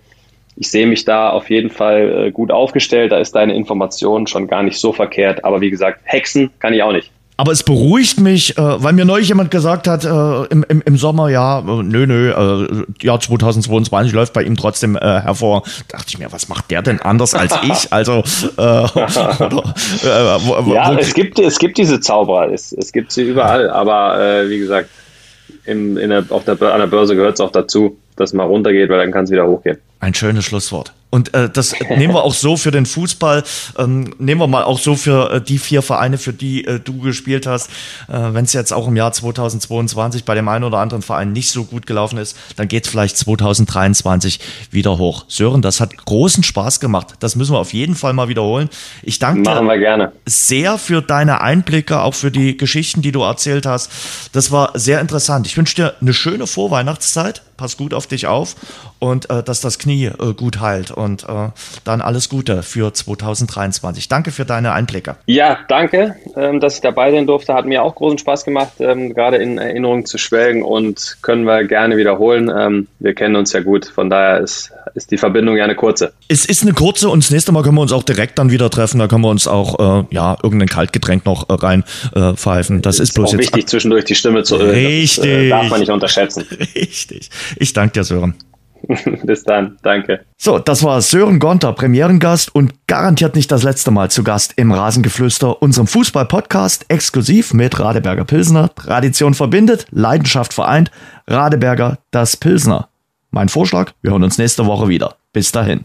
ich sehe mich da auf jeden Fall äh, gut aufgestellt. Da ist deine Information schon gar nicht so verkehrt. Aber wie gesagt, Hexen kann ich auch nicht. Aber es beruhigt mich, äh, weil mir neulich jemand gesagt hat, äh, im, im, im Sommer, ja, äh, nö, nö, äh, Jahr 2022 läuft bei ihm trotzdem äh, hervor. Da dachte ich mir, was macht der denn anders als (laughs) ich? Also, äh, oder, (laughs) äh, wo, wo, ja, es gibt, es gibt diese Zauberer, es, es gibt sie überall, aber äh, wie gesagt, im, in der, auf der, an der Börse gehört es auch dazu, dass mal runtergeht, weil dann kann es wieder hochgehen. Ein schönes Schlusswort. Und äh, das nehmen wir auch so für den Fußball, ähm, nehmen wir mal auch so für äh, die vier Vereine, für die äh, du gespielt hast. Äh, Wenn es jetzt auch im Jahr 2022 bei dem einen oder anderen Verein nicht so gut gelaufen ist, dann geht es vielleicht 2023 wieder hoch. Sören, das hat großen Spaß gemacht. Das müssen wir auf jeden Fall mal wiederholen. Ich danke dir sehr für deine Einblicke, auch für die Geschichten, die du erzählt hast. Das war sehr interessant. Ich wünsche dir eine schöne Vorweihnachtszeit. Pass gut auf dich auf und äh, dass das Knie äh, gut heilt und äh, dann alles Gute für 2023. Danke für deine Einblicke. Ja, danke, ähm, dass ich dabei sein durfte. Hat mir auch großen Spaß gemacht, ähm, gerade in Erinnerungen zu schwelgen und können wir gerne wiederholen. Ähm, wir kennen uns ja gut, von daher ist, ist die Verbindung ja eine kurze. Es ist eine kurze und das nächste Mal können wir uns auch direkt dann wieder treffen. Da können wir uns auch äh, ja irgendein Kaltgetränk noch äh, rein äh, pfeifen. Das ist, ist bloß auch jetzt wichtig, zwischendurch die Stimme zu ölen. Richtig. Das, darf man nicht unterschätzen. (laughs) Richtig. Ich danke dir, Sören. (laughs) Bis dann, danke. So, das war Sören Gonter, Premierengast und garantiert nicht das letzte Mal zu Gast im Rasengeflüster, unserem Fußball-Podcast, exklusiv mit Radeberger Pilsner. Tradition verbindet, Leidenschaft vereint. Radeberger, das Pilsner. Mein Vorschlag, wir hören uns nächste Woche wieder. Bis dahin.